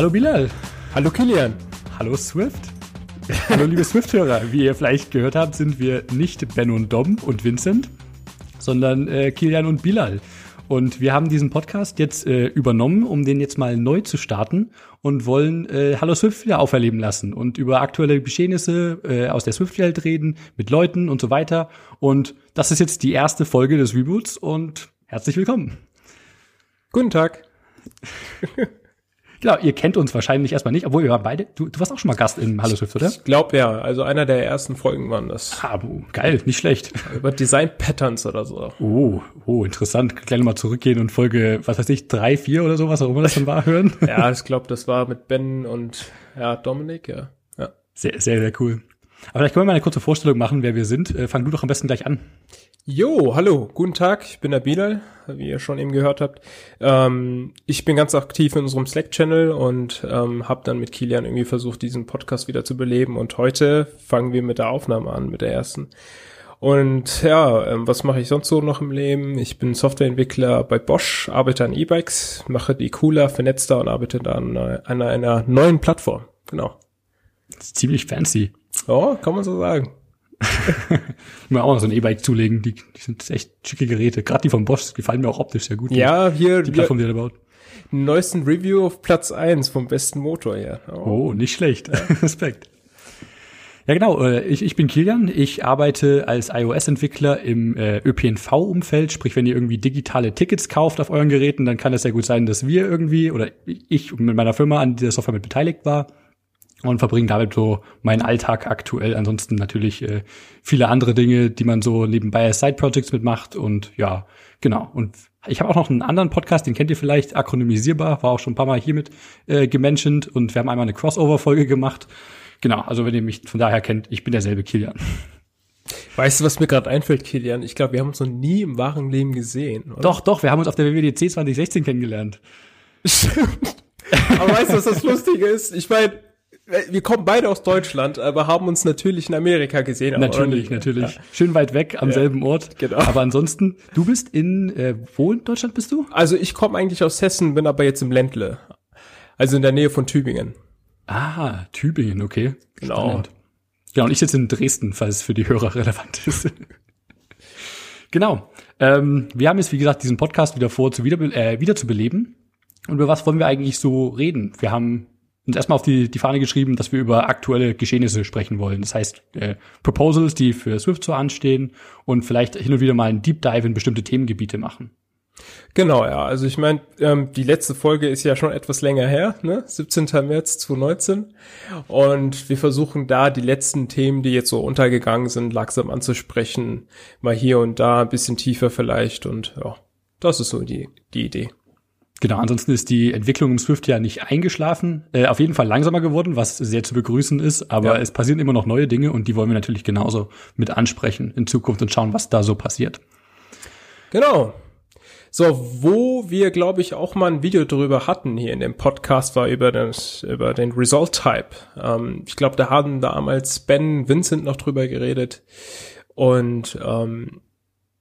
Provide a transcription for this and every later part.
Hallo Bilal. Hallo Kilian. Hallo Swift. Hallo liebe Swift-Hörer. Wie ihr vielleicht gehört habt, sind wir nicht Ben und Dom und Vincent, sondern äh, Kilian und Bilal. Und wir haben diesen Podcast jetzt äh, übernommen, um den jetzt mal neu zu starten und wollen äh, Hallo Swift wieder auferleben lassen und über aktuelle Geschehnisse äh, aus der Swift-Welt reden, mit Leuten und so weiter. Und das ist jetzt die erste Folge des Reboots und herzlich willkommen. Guten Tag. Genau, ihr kennt uns wahrscheinlich erstmal nicht, obwohl wir waren beide. Du, du warst auch schon mal Gast in Hallo Swift, oder? Ich glaube ja, also einer der ersten Folgen waren das. Ah, geil, nicht schlecht. Über Design Patterns oder so. Oh, oh, interessant. Gleich mal zurückgehen und Folge, was weiß ich, drei, vier oder so, was auch immer das dann war, hören. ja, ich glaube, das war mit Ben und ja, Dominik, ja. ja. Sehr, sehr, sehr cool. Aber vielleicht können wir mal eine kurze Vorstellung machen, wer wir sind. Äh, fang du doch am besten gleich an. Jo, hallo, guten Tag, ich bin der Bilal, wie ihr schon eben gehört habt. Ähm, ich bin ganz aktiv in unserem Slack-Channel und ähm, habe dann mit Kilian irgendwie versucht, diesen Podcast wieder zu beleben. Und heute fangen wir mit der Aufnahme an, mit der ersten. Und ja, ähm, was mache ich sonst so noch im Leben? Ich bin Softwareentwickler bei Bosch, arbeite an E-Bikes, mache die cooler, vernetzter und arbeite dann an, an einer neuen Plattform. Genau. Das ist ziemlich fancy. Ja, kann man so sagen. Ich mir auch noch so ein E-Bike zulegen. Die, die sind echt schicke Geräte. Gerade die von Bosch gefallen mir auch optisch sehr gut. Ja, hier die Plattform, die er baut. Neuesten Review auf Platz eins vom besten Motor her. Oh, oh nicht schlecht. Ja. Respekt. Ja, genau. Äh, ich, ich bin Kilian. Ich arbeite als iOS-Entwickler im äh, ÖPNV-Umfeld. Sprich, wenn ihr irgendwie digitale Tickets kauft auf euren Geräten, dann kann es sehr gut sein, dass wir irgendwie oder ich mit meiner Firma an dieser Software mit beteiligt war und verbringe damit so meinen Alltag aktuell. Ansonsten natürlich äh, viele andere Dinge, die man so nebenbei als Side-Projects mitmacht und ja, genau. Und ich habe auch noch einen anderen Podcast, den kennt ihr vielleicht, akronymisierbar, war auch schon ein paar Mal hiermit äh, gementioned und wir haben einmal eine Crossover-Folge gemacht. Genau, also wenn ihr mich von daher kennt, ich bin derselbe Kilian. Weißt du, was mir gerade einfällt, Kilian? Ich glaube, wir haben uns noch nie im wahren Leben gesehen. Oder? Doch, doch, wir haben uns auf der WWDC 2016 kennengelernt. Stimmt. Aber weißt du, was das Lustige ist? Ich meine, wir kommen beide aus Deutschland, aber haben uns natürlich in Amerika gesehen. Natürlich, natürlich. Ja. Schön weit weg am ja, selben Ort. Genau. Aber ansonsten, du bist in, äh, wo in Deutschland bist du? Also ich komme eigentlich aus Hessen, bin aber jetzt im Ländle. Also in der Nähe von Tübingen. Ah, Tübingen, okay. Genau. Spannend. Ja, und ich sitze in Dresden, falls es für die Hörer relevant ist. genau. Ähm, wir haben jetzt, wie gesagt, diesen Podcast wieder vor, zu wieder, äh, wieder zu beleben. Und über was wollen wir eigentlich so reden? Wir haben uns erstmal auf die, die Fahne geschrieben, dass wir über aktuelle Geschehnisse sprechen wollen. Das heißt, äh, Proposals, die für Swift so anstehen und vielleicht hin und wieder mal einen Deep Dive in bestimmte Themengebiete machen. Genau, ja. Also ich meine, ähm, die letzte Folge ist ja schon etwas länger her, ne? 17. März 2019. Und wir versuchen da die letzten Themen, die jetzt so untergegangen sind, langsam anzusprechen. Mal hier und da ein bisschen tiefer vielleicht. Und ja, das ist so die, die Idee. Genau, ansonsten ist die Entwicklung im Swift ja nicht eingeschlafen, äh, auf jeden Fall langsamer geworden, was sehr zu begrüßen ist, aber ja. es passieren immer noch neue Dinge und die wollen wir natürlich genauso mit ansprechen in Zukunft und schauen, was da so passiert. Genau. So, wo wir, glaube ich, auch mal ein Video drüber hatten hier in dem Podcast, war über, das, über den Result Type. Ähm, ich glaube, da haben damals Ben, Vincent noch drüber geredet. Und ähm,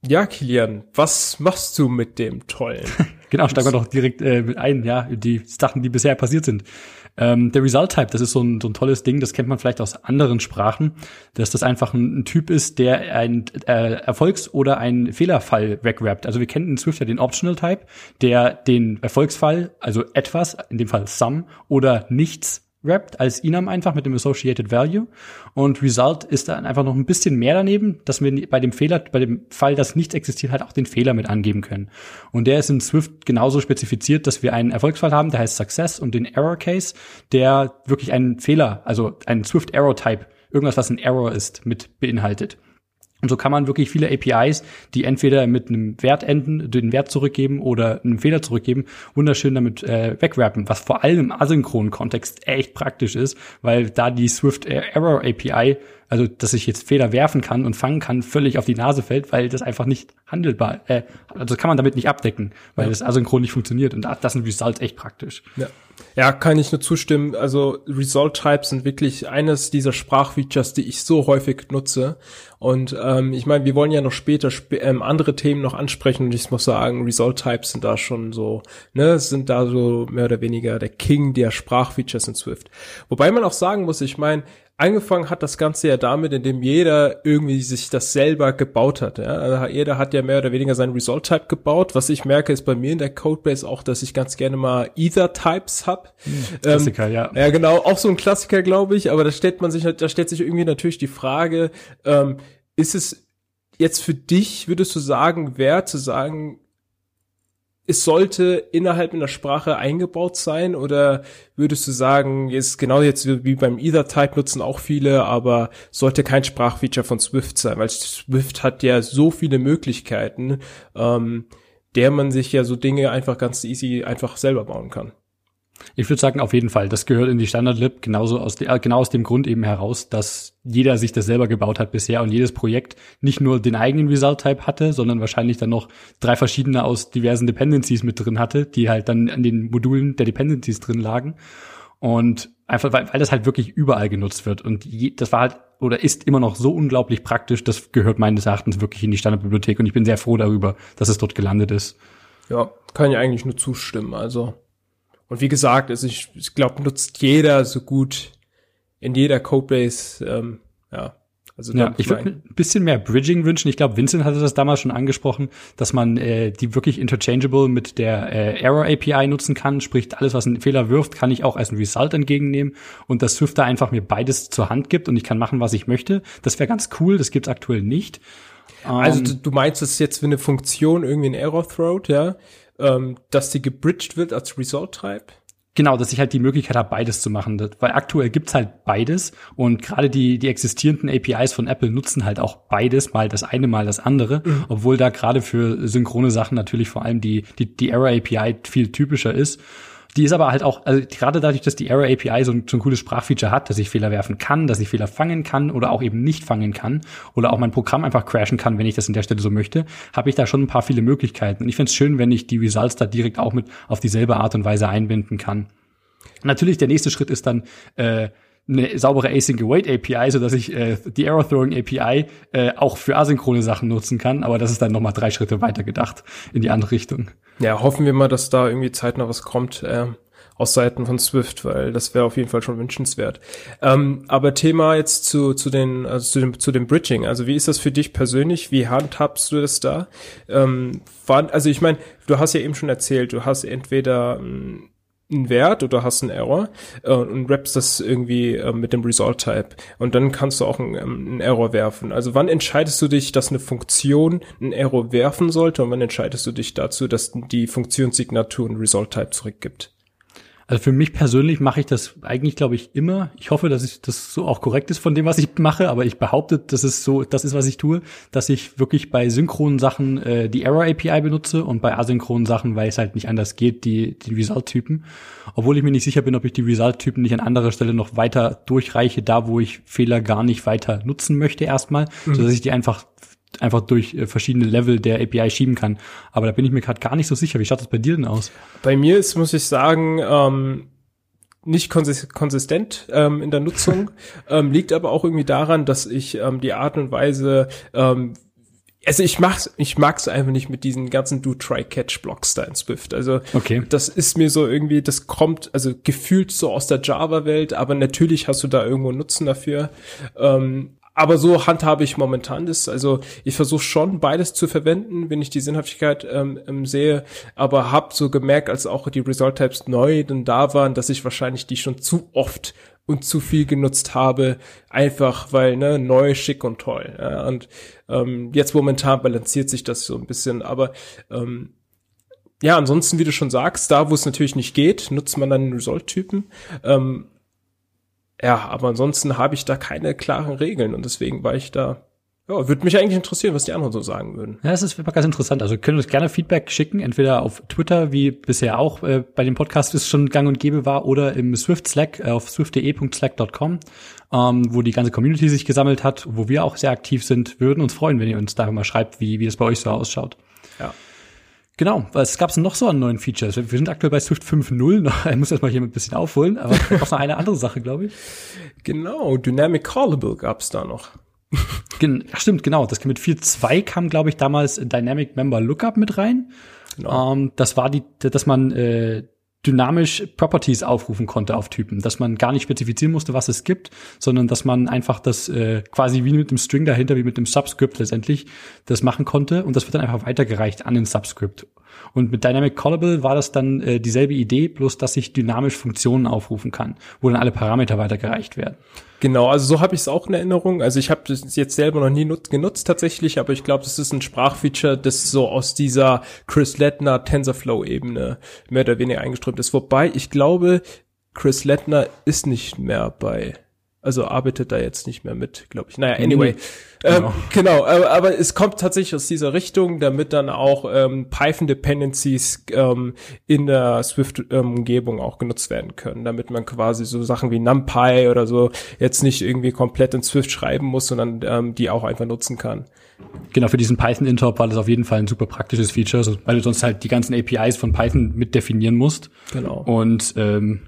ja, Kilian, was machst du mit dem Tollen? genau, steigen wir doch direkt äh, mit ein, ja, die Sachen, die bisher passiert sind. Ähm, der Result Type, das ist so ein, so ein tolles Ding, das kennt man vielleicht aus anderen Sprachen, dass das einfach ein, ein Typ ist, der ein äh, Erfolgs- oder ein Fehlerfall wegwrappt. Also wir kennen in Swift ja den Optional Type, der den Erfolgsfall, also etwas, in dem Fall some oder nichts wrapped als Enum einfach mit dem Associated Value. Und Result ist dann einfach noch ein bisschen mehr daneben, dass wir bei dem Fehler, bei dem Fall, dass nichts existiert, halt auch den Fehler mit angeben können. Und der ist in Swift genauso spezifiziert, dass wir einen Erfolgsfall haben, der heißt Success und den Error Case, der wirklich einen Fehler, also einen Swift Error Type, irgendwas, was ein Error ist, mit beinhaltet. Und so kann man wirklich viele APIs, die entweder mit einem Wert enden, den Wert zurückgeben oder einen Fehler zurückgeben, wunderschön damit äh, wegwrappen, was vor allem im asynchronen Kontext echt praktisch ist, weil da die Swift Error API also dass ich jetzt Fehler werfen kann und fangen kann, völlig auf die Nase fällt, weil das einfach nicht handelbar, äh, also kann man damit nicht abdecken, weil ja. das asynchron nicht funktioniert und das sind Results echt praktisch. Ja. Ja, kann ich nur zustimmen. Also Result Types sind wirklich eines dieser Sprachfeatures, die ich so häufig nutze. Und ähm, ich meine, wir wollen ja noch später sp ähm, andere Themen noch ansprechen und ich muss sagen, Result Types sind da schon so, ne, sind da so mehr oder weniger der King der Sprachfeatures in Swift. Wobei man auch sagen muss, ich meine, angefangen hat das Ganze ja damit, indem jeder irgendwie sich das selber gebaut hat. Ja? Also jeder hat ja mehr oder weniger seinen Result-Type gebaut. Was ich merke, ist bei mir in der Codebase auch, dass ich ganz gerne mal Either-Types hab. Hm, Klassiker, ähm, ja. Ja, genau, auch so ein Klassiker, glaube ich. Aber da stellt man sich, da stellt sich irgendwie natürlich die Frage, ähm, ist es jetzt für dich, würdest du sagen, wert zu sagen, es sollte innerhalb einer Sprache eingebaut sein oder würdest du sagen, ist genau jetzt wie beim Ether-Type nutzen auch viele, aber sollte kein Sprachfeature von Swift sein, weil Swift hat ja so viele Möglichkeiten, ähm, der man sich ja so Dinge einfach ganz easy einfach selber bauen kann. Ich würde sagen, auf jeden Fall. Das gehört in die Standard-Lib genauso aus, de, äh, genau aus dem Grund eben heraus, dass jeder sich das selber gebaut hat bisher und jedes Projekt nicht nur den eigenen Result-Type hatte, sondern wahrscheinlich dann noch drei verschiedene aus diversen Dependencies mit drin hatte, die halt dann an den Modulen der Dependencies drin lagen. Und einfach, weil, weil das halt wirklich überall genutzt wird. Und je, das war halt oder ist immer noch so unglaublich praktisch, das gehört meines Erachtens wirklich in die Standardbibliothek und ich bin sehr froh darüber, dass es dort gelandet ist. Ja, kann ich eigentlich nur zustimmen. Also und wie gesagt, also ich, ich glaube, nutzt jeder so gut in jeder Codebase. Ähm, ja, also ja, ich würde ein bisschen mehr Bridging wünschen. Ich glaube, Vincent hatte das damals schon angesprochen, dass man äh, die wirklich interchangeable mit der äh, Error API nutzen kann. Sprich, alles, was einen Fehler wirft, kann ich auch als ein Result entgegennehmen und dass Swift da einfach mir beides zur Hand gibt und ich kann machen, was ich möchte. Das wäre ganz cool. Das gibt's aktuell nicht. Also du, du meinst es jetzt, wenn eine Funktion irgendwie ein Error throwt, ja? Ähm, dass die gebridged wird als Result-Type? Genau, dass ich halt die Möglichkeit habe, beides zu machen. Weil aktuell gibt's halt beides und gerade die, die existierenden APIs von Apple nutzen halt auch beides, mal das eine, mal das andere, mhm. obwohl da gerade für synchrone Sachen natürlich vor allem die, die, die Error API viel typischer ist. Die ist aber halt auch, also gerade dadurch, dass die Error API so ein, so ein cooles Sprachfeature hat, dass ich Fehler werfen kann, dass ich Fehler fangen kann oder auch eben nicht fangen kann oder auch mein Programm einfach crashen kann, wenn ich das in der Stelle so möchte, habe ich da schon ein paar viele Möglichkeiten. Und ich finde es schön, wenn ich die Results da direkt auch mit auf dieselbe Art und Weise einbinden kann. Natürlich, der nächste Schritt ist dann, äh, eine saubere Async Await API, so dass ich äh, die Error Throwing API äh, auch für asynchrone Sachen nutzen kann, aber das ist dann nochmal drei Schritte weiter gedacht in die andere Richtung. Ja, hoffen wir mal, dass da irgendwie zeitnah was kommt äh, aus Seiten von Swift, weil das wäre auf jeden Fall schon wünschenswert. Ähm, aber Thema jetzt zu zu den also zu dem zu dem Bridging. Also wie ist das für dich persönlich? Wie handhabst du das da? Ähm, war, also ich meine, du hast ja eben schon erzählt, du hast entweder ähm, einen Wert oder hast einen Error äh, und rappst das irgendwie äh, mit dem Result-Type und dann kannst du auch einen, ähm, einen, Error werfen. Also wann entscheidest du dich, dass eine Funktion einen Error werfen sollte und wann entscheidest du dich dazu, dass die Funktionssignatur einen Result-Type zurückgibt? Also für mich persönlich mache ich das eigentlich, glaube ich, immer. Ich hoffe, dass ich das so auch korrekt ist von dem, was ich mache, aber ich behaupte, das ist so, das ist, was ich tue, dass ich wirklich bei synchronen Sachen äh, die Error API benutze und bei asynchronen Sachen, weil es halt nicht anders geht, die, die Result-Typen. Obwohl ich mir nicht sicher bin, ob ich die Result-Typen nicht an anderer Stelle noch weiter durchreiche, da wo ich Fehler gar nicht weiter nutzen möchte erstmal, mhm. so dass ich die einfach einfach durch äh, verschiedene Level der API schieben kann. Aber da bin ich mir gerade gar nicht so sicher. Wie schaut das bei dir denn aus? Bei mir ist, muss ich sagen, ähm, nicht konsistent ähm, in der Nutzung, ähm, liegt aber auch irgendwie daran, dass ich ähm, die Art und Weise, ähm, also ich mach's, ich mag's einfach nicht mit diesen ganzen Do Try Catch Blocks da in Swift. Also okay. das ist mir so irgendwie, das kommt also gefühlt so aus der Java Welt, aber natürlich hast du da irgendwo Nutzen dafür. Ähm, aber so handhabe ich momentan das. Also ich versuche schon beides zu verwenden, wenn ich die Sinnhaftigkeit ähm, ähm, sehe, aber habe so gemerkt, als auch die Result Types neu dann da waren, dass ich wahrscheinlich die schon zu oft und zu viel genutzt habe, einfach weil ne neu, schick und toll. Ja, und ähm, jetzt momentan balanciert sich das so ein bisschen, aber ähm, ja, ansonsten, wie du schon sagst, da wo es natürlich nicht geht, nutzt man dann Result-Typen. Ähm, ja, aber ansonsten habe ich da keine klaren Regeln und deswegen war ich da Ja, würde mich eigentlich interessieren, was die anderen so sagen würden. Ja, das ist wirklich ganz interessant. Also können uns gerne Feedback schicken, entweder auf Twitter, wie bisher auch äh, bei dem Podcast es schon gang und gäbe war, oder im Swift Slack äh, auf swift.de.slack.com, ähm, wo die ganze Community sich gesammelt hat, wo wir auch sehr aktiv sind. Würden uns freuen, wenn ihr uns da mal schreibt, wie, wie das bei euch so ausschaut. Ja. Genau, was gab es noch so an neuen Features? Wir sind aktuell bei Swift 5.0, ich muss erst mal hier ein bisschen aufholen, aber noch eine andere Sache, glaube ich. Genau, Dynamic Callable gab's da noch. Gen Ach, stimmt, genau. Das mit 4.2 kam, glaube ich, damals Dynamic Member Lookup mit rein. Genau. Ähm, das war die, dass man äh, dynamisch Properties aufrufen konnte auf Typen, dass man gar nicht spezifizieren musste, was es gibt, sondern dass man einfach das äh, quasi wie mit dem String dahinter, wie mit dem Subscript letztendlich das machen konnte und das wird dann einfach weitergereicht an den Subscript. Und mit Dynamic Callable war das dann äh, dieselbe Idee, bloß dass ich dynamisch Funktionen aufrufen kann, wo dann alle Parameter weitergereicht werden. Genau, also so habe ich es auch in Erinnerung. Also ich habe das jetzt selber noch nie genutzt tatsächlich, aber ich glaube, das ist ein Sprachfeature, das so aus dieser Chris Lettner TensorFlow-Ebene mehr oder weniger eingeströmt ist. Wobei ich glaube, Chris Lettner ist nicht mehr bei also arbeitet da jetzt nicht mehr mit, glaube ich. Naja, anyway. Genau, ähm, genau aber, aber, es kommt tatsächlich aus dieser Richtung, damit dann auch ähm, Python-Dependencies ähm, in der Swift-Umgebung ähm, auch genutzt werden können, damit man quasi so Sachen wie NumPy oder so jetzt nicht irgendwie komplett in Swift schreiben muss, sondern ähm, die auch einfach nutzen kann. Genau, für diesen Python-Interop war das auf jeden Fall ein super praktisches Feature, also, weil du sonst halt die ganzen APIs von Python mit definieren musst. Genau. Und ähm,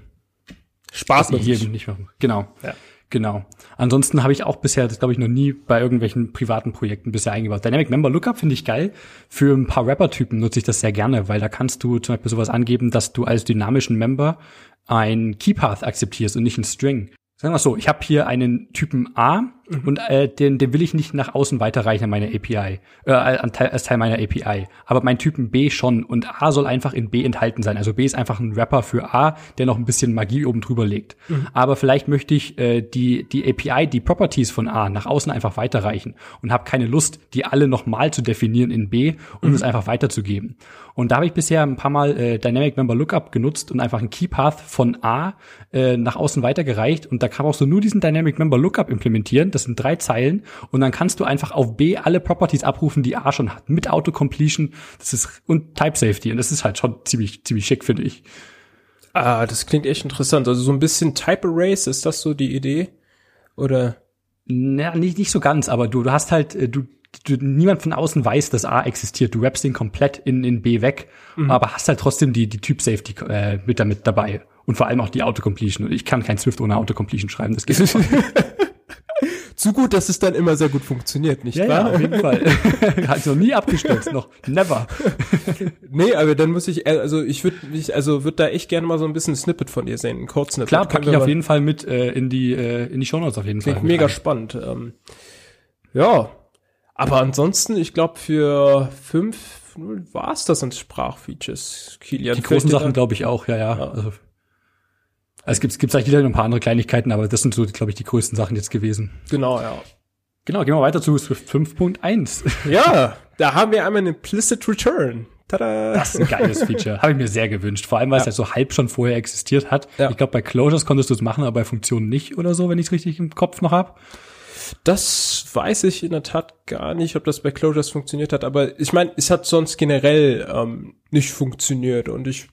Spaß hier nicht machen. Genau. Ja. Genau. Ansonsten habe ich auch bisher, das glaube ich, noch nie bei irgendwelchen privaten Projekten bisher eingebaut. Dynamic Member Lookup finde ich geil. Für ein paar Rapper-Typen nutze ich das sehr gerne, weil da kannst du zum Beispiel sowas angeben, dass du als dynamischen Member ein Keypath akzeptierst und nicht ein String. Sagen wir so, ich habe hier einen Typen A mhm. und äh, den, den will ich nicht nach außen weiterreichen an meine API, äh, als Teil meiner API. Aber mein Typen B schon und A soll einfach in B enthalten sein. Also B ist einfach ein Wrapper für A, der noch ein bisschen Magie oben drüber legt. Mhm. Aber vielleicht möchte ich äh, die, die API, die Properties von A nach außen einfach weiterreichen und habe keine Lust, die alle nochmal zu definieren in B, um mhm. es einfach weiterzugeben. Und da habe ich bisher ein paar Mal äh, Dynamic Member Lookup genutzt und einfach ein Keypath von A äh, nach außen weitergereicht. Und da kann auch so nur diesen Dynamic Member Lookup implementieren. Das sind drei Zeilen. Und dann kannst du einfach auf B alle Properties abrufen, die A schon hat. Mit Autocompletion. Das ist, und Type Safety. Und das ist halt schon ziemlich, ziemlich schick, finde ich. Ah, das klingt echt interessant. Also so ein bisschen Type Erase, ist das so die Idee? Oder? Na, nicht, nicht so ganz, aber du, du hast halt, äh, du, du, niemand von außen weiß, dass A existiert. Du rappst den komplett in, in B weg, mhm. aber hast halt trotzdem die, die Typ-Safety äh, mit damit dabei. Und vor allem auch die Autocompletion. Und ich kann kein Swift ohne Autocompletion schreiben, das geht nicht. Zu gut, dass es dann immer sehr gut funktioniert, nicht ja, wahr? Ja, auf jeden Fall. Hat noch nie abgestürzt, noch never. nee, aber dann muss ich, also ich würde, ich, also würde da echt gerne mal so ein bisschen Snippet von dir sehen, ein Code-Snippet. Klar, packe ich auf jeden Fall mit äh, in die äh, in die Shownotes auf jeden Fall. Mega rein. spannend. Ähm, ja, aber ansonsten, ich glaube, für fünf war es das an Sprachfeatures, Kilian. Die großen Sachen glaube ich auch, ja, ja. ja. Also, es gibt, es gibt vielleicht wieder ein paar andere Kleinigkeiten, aber das sind so, glaube ich, die größten Sachen jetzt gewesen. Genau, ja. Genau, gehen wir weiter zu Swift 5.1. Ja, da haben wir einmal einen Implicit Return. Tada. Das ist ein geiles Feature. Habe ich mir sehr gewünscht. Vor allem, weil ja. es ja so halb schon vorher existiert hat. Ja. Ich glaube, bei Closures konntest du es machen, aber bei Funktionen nicht oder so, wenn ich es richtig im Kopf noch hab. Das weiß ich in der Tat gar nicht, ob das bei Closures funktioniert hat, aber ich meine, es hat sonst generell ähm, nicht funktioniert und ich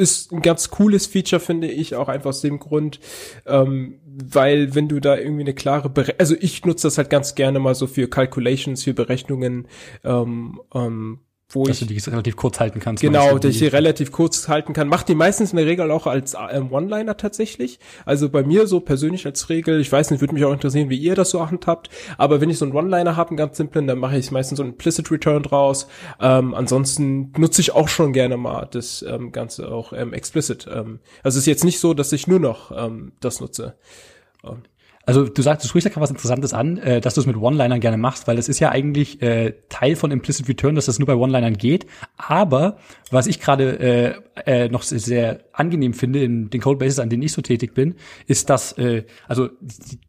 ist ein ganz cooles Feature, finde ich, auch einfach aus dem Grund, ähm, weil wenn du da irgendwie eine klare, Bere also ich nutze das halt ganz gerne mal so für Calculations, für Berechnungen, ähm, ähm, wo dass ich du die relativ kurz halten kannst. Genau, dass ich die relativ kurz halten kann. Macht die meistens in der Regel auch als ähm, One-Liner tatsächlich. Also bei mir so persönlich als Regel, ich weiß nicht, würde mich auch interessieren, wie ihr das so handhabt, aber wenn ich so einen One-Liner habe, einen ganz simplen, dann mache ich meistens so einen Implicit Return draus. Ähm, ansonsten nutze ich auch schon gerne mal das ähm, Ganze auch ähm, explicit. Ähm, also es ist jetzt nicht so, dass ich nur noch ähm, das nutze. Ähm. Also du sagst, du sprichst ja gerade was Interessantes an, äh, dass du es mit One-Linern gerne machst, weil das ist ja eigentlich äh, Teil von Implicit Return, dass das nur bei One-Linern geht. Aber was ich gerade äh, äh, noch sehr, angenehm finde in den Codebases, an denen ich so tätig bin, ist, dass äh, also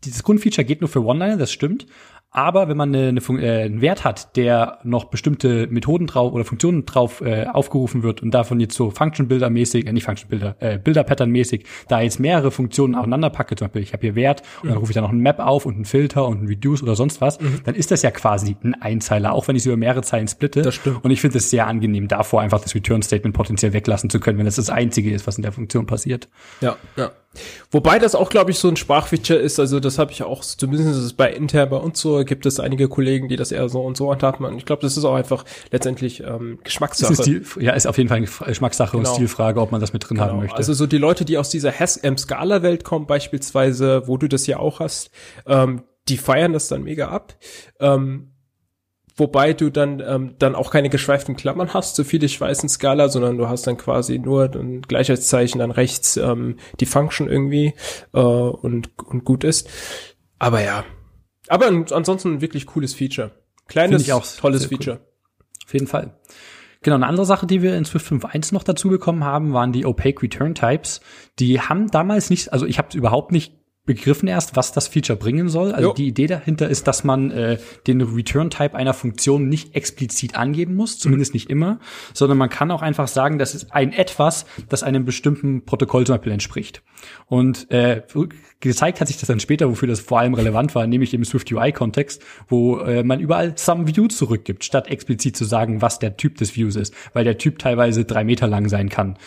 dieses Grundfeature geht nur für One-Liner, das stimmt. Aber wenn man eine, eine, äh, einen Wert hat, der noch bestimmte Methoden drauf oder Funktionen drauf äh, aufgerufen wird und davon jetzt so Function Builder mäßig, äh, nicht Function Builder, äh, Bilder Pattern mäßig, da jetzt mehrere Funktionen aufeinander packe, zum Beispiel ich habe hier Wert und dann mhm. rufe ich da noch einen Map auf und einen Filter und einen Reduce oder sonst was, mhm. dann ist das ja quasi ein Einzeiler, auch wenn ich es über mehrere Zeilen splitte. Das stimmt. Und ich finde es sehr angenehm, davor einfach das Return Statement potenziell weglassen zu können, wenn das das einzige ist, was in der Funktion passiert. Ja, ja. Wobei das auch, glaube ich, so ein Sprachfeature ist, also das habe ich auch, zumindest bei intern bei uns so, gibt es einige Kollegen, die das eher so und so handhaben. Und ich glaube, das ist auch einfach letztendlich ähm, Geschmackssache. Ist die, ja, ist auf jeden Fall eine Geschmackssache genau. und Stilfrage, ob man das mit drin genau. haben möchte. Also so die Leute, die aus dieser Haskell-Skala-Welt kommen beispielsweise, wo du das ja auch hast, ähm, die feiern das dann mega ab. Ähm, wobei du dann ähm, dann auch keine geschweiften Klammern hast, so viel ich weiß in Scala, sondern du hast dann quasi nur ein Gleichheitszeichen dann rechts ähm, die Function irgendwie äh, und und gut ist. Aber ja, aber ansonsten ein wirklich cooles Feature, kleines auch tolles Feature. Cool. Auf jeden Fall. Genau, eine andere Sache, die wir in Swift 5.1 noch dazu bekommen haben, waren die Opaque Return Types. Die haben damals nicht, also ich habe überhaupt nicht begriffen erst, was das Feature bringen soll. Also jo. die Idee dahinter ist, dass man äh, den Return-Type einer Funktion nicht explizit angeben muss, zumindest mhm. nicht immer, sondern man kann auch einfach sagen, das ist ein etwas, das einem bestimmten Protokoll zum Beispiel entspricht. Und äh, gezeigt hat sich das dann später, wofür das vor allem relevant war, nämlich im Swift UI-Kontext, wo äh, man überall some View zurückgibt, statt explizit zu sagen, was der Typ des Views ist, weil der Typ teilweise drei Meter lang sein kann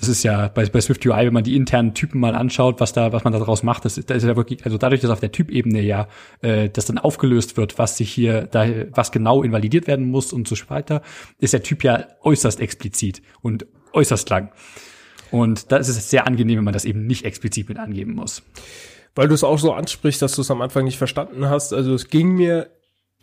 das ist ja bei, bei Swift UI, wenn man die internen Typen mal anschaut, was da, was man daraus macht, das, das ist ja wirklich, also dadurch, dass auf der Typebene ja äh, das dann aufgelöst wird, was sich hier, da, was genau invalidiert werden muss und so weiter, ist der Typ ja äußerst explizit und äußerst lang. Und da ist es sehr angenehm, wenn man das eben nicht explizit mit angeben muss. Weil du es auch so ansprichst, dass du es am Anfang nicht verstanden hast. Also es ging mir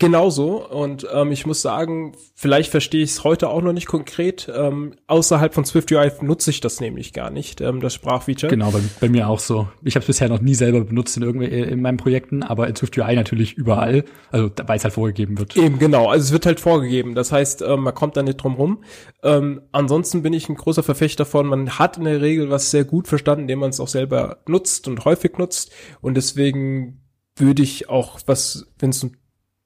Genauso. Und ähm, ich muss sagen, vielleicht verstehe ich es heute auch noch nicht konkret. Ähm, außerhalb von SwiftUI nutze ich das nämlich gar nicht, ähm, das Sprachfeature. Genau, bei, bei mir auch so. Ich habe es bisher noch nie selber benutzt in irgendwie in meinen Projekten, aber in SwiftUI natürlich überall. Also weil es halt vorgegeben wird. Eben, genau. Also es wird halt vorgegeben. Das heißt, ähm, man kommt da nicht drum rum. Ähm, ansonsten bin ich ein großer Verfechter von, man hat in der Regel was sehr gut verstanden, indem man es auch selber nutzt und häufig nutzt. Und deswegen würde ich auch, was, wenn es um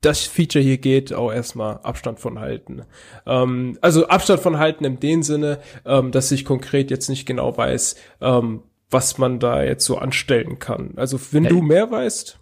das Feature hier geht, auch erstmal Abstand von halten. Ähm, also Abstand von halten in dem Sinne, ähm, dass ich konkret jetzt nicht genau weiß, ähm, was man da jetzt so anstellen kann. Also wenn hey. du mehr weißt.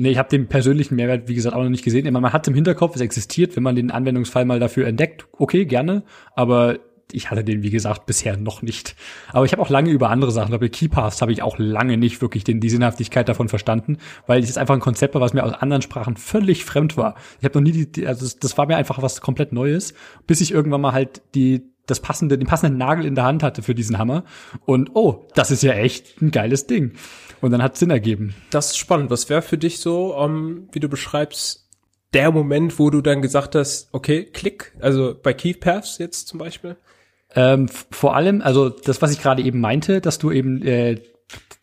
Nee, ich habe den persönlichen Mehrwert, wie gesagt, auch noch nicht gesehen. Man hat im Hinterkopf, es existiert, wenn man den Anwendungsfall mal dafür entdeckt, okay, gerne. Aber ich hatte den, wie gesagt, bisher noch nicht. Aber ich habe auch lange über andere Sachen, bei KeyPaths habe ich auch lange nicht wirklich den, die Sinnhaftigkeit davon verstanden, weil es einfach ein Konzept war, was mir aus anderen Sprachen völlig fremd war. Ich habe noch nie die, also das, das war mir einfach was komplett Neues, bis ich irgendwann mal halt die das passende, den passenden Nagel in der Hand hatte für diesen Hammer. Und oh, das ist ja echt ein geiles Ding. Und dann hat Sinn ergeben. Das ist spannend. Was wäre für dich so, um, ähm, wie du beschreibst, der Moment, wo du dann gesagt hast, okay, klick, also bei Keith Paths jetzt zum Beispiel? Ähm, vor allem, also das, was ich gerade eben meinte, dass du eben äh,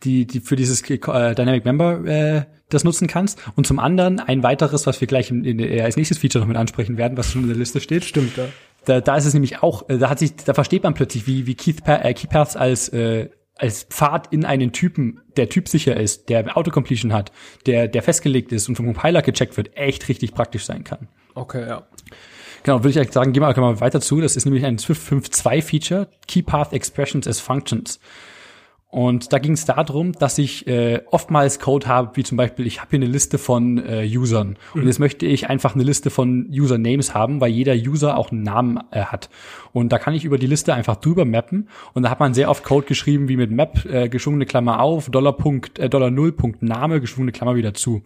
die, die für dieses äh, Dynamic Member äh, das nutzen kannst. Und zum anderen ein weiteres, was wir gleich in, in, äh, als nächstes Feature noch mit ansprechen werden, was schon in der Liste steht. Stimmt, ja. Da, da ist es nämlich auch, äh, da hat sich, da versteht man plötzlich, wie, wie Keith, pa äh, Keith Paths als äh, als Pfad in einen Typen, der typsicher ist, der Autocompletion hat, der, der festgelegt ist und vom Compiler gecheckt wird, echt richtig praktisch sein kann. Okay, ja. Genau, würde ich eigentlich sagen, gehen wir mal weiter zu. Das ist nämlich ein Swift 5.2 Feature, Key Path Expressions as Functions. Und da ging es darum, dass ich äh, oftmals Code habe, wie zum Beispiel, ich habe hier eine Liste von äh, Usern. Mhm. Und jetzt möchte ich einfach eine Liste von Usernames haben, weil jeder User auch einen Namen äh, hat. Und da kann ich über die Liste einfach drüber mappen. Und da hat man sehr oft Code geschrieben, wie mit Map, äh, geschwungene Klammer auf, Dollar Punkt, äh, Dollar Null Punkt Name, geschwungene Klammer wieder zu.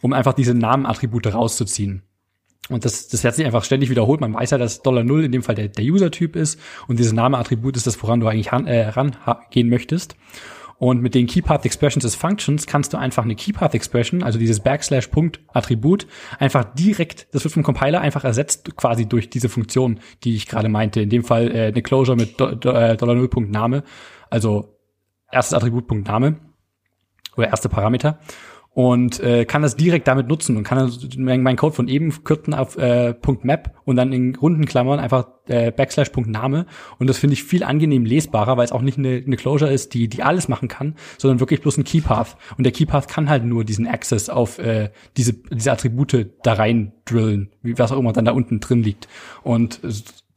Um einfach diese Namenattribute rauszuziehen. Und das, das hat sich einfach ständig wiederholt. Man weiß ja, dass Dollar Null in dem Fall der, der User-Typ ist und dieses Name-Attribut ist das, woran du eigentlich ran, äh, rangehen möchtest. Und mit den Keypath Expressions as Functions kannst du einfach eine Keypath Expression, also dieses Backslash Punkt Attribut, einfach direkt, das wird vom Compiler einfach ersetzt quasi durch diese Funktion, die ich gerade meinte. In dem Fall äh, eine Closure mit äh, Dollar Null Punkt Name, also erstes Attribut Punkt Name oder erste Parameter. Und äh, kann das direkt damit nutzen und kann meinen Code von eben kürzen auf äh, .map und dann in runden Klammern einfach äh, Backslash Name. Und das finde ich viel angenehm lesbarer, weil es auch nicht eine, eine Closure ist, die die alles machen kann, sondern wirklich bloß ein Keypath. Und der Keypath kann halt nur diesen Access auf äh, diese diese Attribute da rein drillen, wie was auch immer dann da unten drin liegt. Und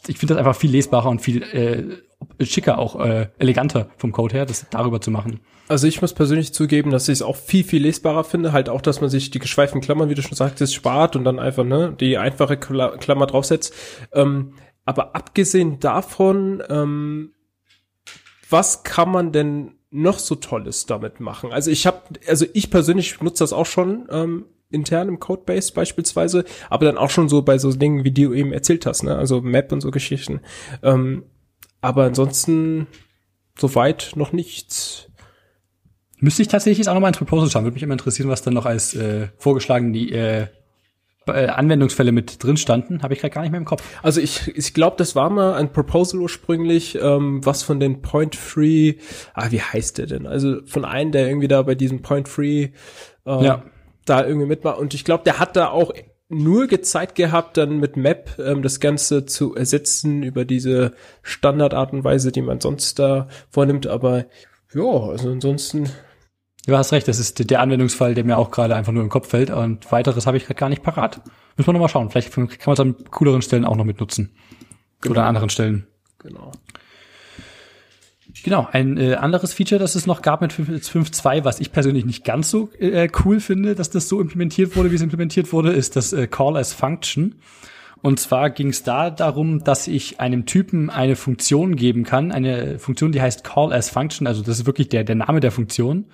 ich finde das einfach viel lesbarer und viel äh, schicker, auch äh, eleganter vom Code her, das darüber zu machen. Also ich muss persönlich zugeben, dass ich es auch viel, viel lesbarer finde. Halt auch, dass man sich die geschweiften Klammern, wie du schon sagtest, spart und dann einfach ne die einfache Klammer draufsetzt. Ähm, aber abgesehen davon, ähm, was kann man denn noch so Tolles damit machen? Also ich habe, also ich persönlich nutze das auch schon ähm, intern im Codebase beispielsweise, aber dann auch schon so bei so Dingen, wie du eben erzählt hast, ne? Also Map und so Geschichten. Ähm, aber ansonsten soweit noch nichts. Müsste ich tatsächlich jetzt auch noch mal ins Proposal schauen. Würde mich immer interessieren, was dann noch als äh, vorgeschlagen die äh, äh, Anwendungsfälle mit drin standen. Habe ich gerade gar nicht mehr im Kopf. Also ich, ich glaube, das war mal ein Proposal ursprünglich, ähm, was von den Point Free, ah, wie heißt der denn? Also von einem, der irgendwie da bei diesem Point Free ähm, ja. Da irgendwie mitmacht. Und ich glaube, der hat da auch nur gezeigt gehabt, dann mit Map ähm, das Ganze zu ersetzen über diese Standardart und Weise, die man sonst da vornimmt. Aber ja, also ansonsten Du hast recht, das ist der Anwendungsfall, der mir auch gerade einfach nur im Kopf fällt und weiteres habe ich gerade gar nicht parat. Müssen wir nochmal schauen. Vielleicht kann man es an cooleren Stellen auch noch mitnutzen. Genau. Oder an anderen Stellen. Genau. Genau, ein äh, anderes Feature, das es noch gab mit 5.2, was ich persönlich nicht ganz so äh, cool finde, dass das so implementiert wurde, wie es implementiert wurde, ist das äh, Call as Function. Und zwar ging es da darum, dass ich einem Typen eine Funktion geben kann, eine Funktion, die heißt Call as Function, also das ist wirklich der, der Name der Funktion.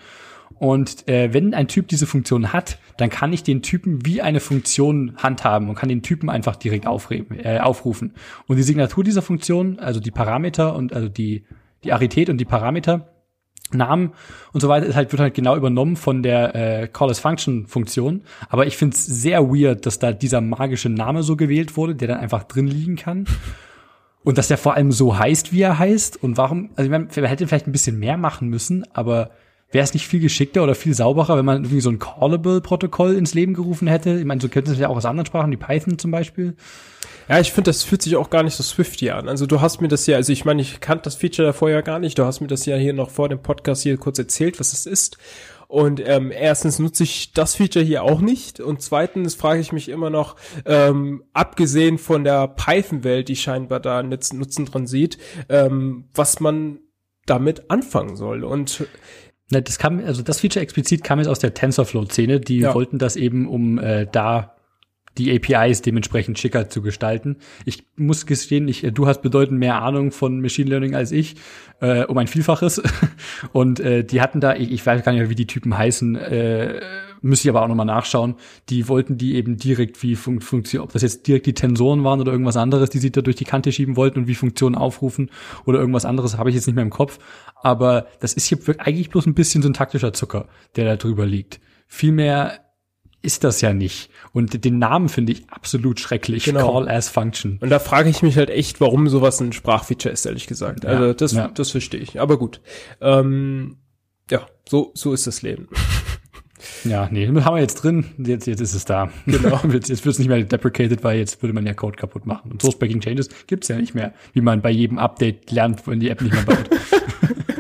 Und äh, wenn ein Typ diese Funktion hat, dann kann ich den Typen wie eine Funktion handhaben und kann den Typen einfach direkt aufreben, äh, aufrufen. Und die Signatur dieser Funktion, also die Parameter und also die, die Arität und die Parameter, Namen und so weiter ist halt, wird halt genau übernommen von der äh, Call as Function Funktion. Aber ich finde es sehr weird, dass da dieser magische Name so gewählt wurde, der dann einfach drin liegen kann. Und dass der vor allem so heißt, wie er heißt. Und warum, also man, man hätte vielleicht ein bisschen mehr machen müssen, aber Wäre es nicht viel geschickter oder viel sauberer, wenn man irgendwie so ein Callable-Protokoll ins Leben gerufen hätte? Ich meine, so könnte es ja auch aus anderen Sprachen, wie Python zum Beispiel. Ja, ich finde, das fühlt sich auch gar nicht so Swifty an. Also du hast mir das ja, also ich meine, ich kannte das Feature davor ja gar nicht. Du hast mir das ja hier noch vor dem Podcast hier kurz erzählt, was es ist. Und ähm, erstens nutze ich das Feature hier auch nicht. Und zweitens frage ich mich immer noch, ähm, abgesehen von der Python-Welt, die scheinbar da Nutzen, Nutzen dran sieht, ähm, was man damit anfangen soll. Und Ne, das kam, also das Feature explizit kam jetzt aus der TensorFlow-Szene. Die ja. wollten das eben, um äh, da die APIs dementsprechend schicker zu gestalten. Ich muss gestehen, ich, du hast bedeutend mehr Ahnung von Machine Learning als ich, äh, um ein Vielfaches. Und äh, die hatten da, ich, ich weiß gar nicht mehr, wie die Typen heißen, äh, müsste ich aber auch nochmal nachschauen. Die wollten die eben direkt wie fun funktioniert, ob das jetzt direkt die Tensoren waren oder irgendwas anderes, die sie da durch die Kante schieben wollten und wie Funktionen aufrufen oder irgendwas anderes, habe ich jetzt nicht mehr im Kopf. Aber das ist hier eigentlich bloß ein bisschen so ein taktischer Zucker, der da drüber liegt. Vielmehr ist das ja nicht. Und den Namen finde ich absolut schrecklich. Genau. Call as Function. Und da frage ich mich halt echt, warum sowas ein Sprachfeature ist, ehrlich gesagt. Also ja, das, ja. das verstehe ich. Aber gut. Ähm, ja, so, so ist das Leben. Ja, nee, haben wir jetzt drin. Jetzt, jetzt ist es da. Genau. jetzt wird es nicht mehr deprecated, weil jetzt würde man ja Code kaputt machen. Und Source Breaking Changes gibt's ja nicht mehr, wie man bei jedem Update lernt, wenn die App nicht mehr baut.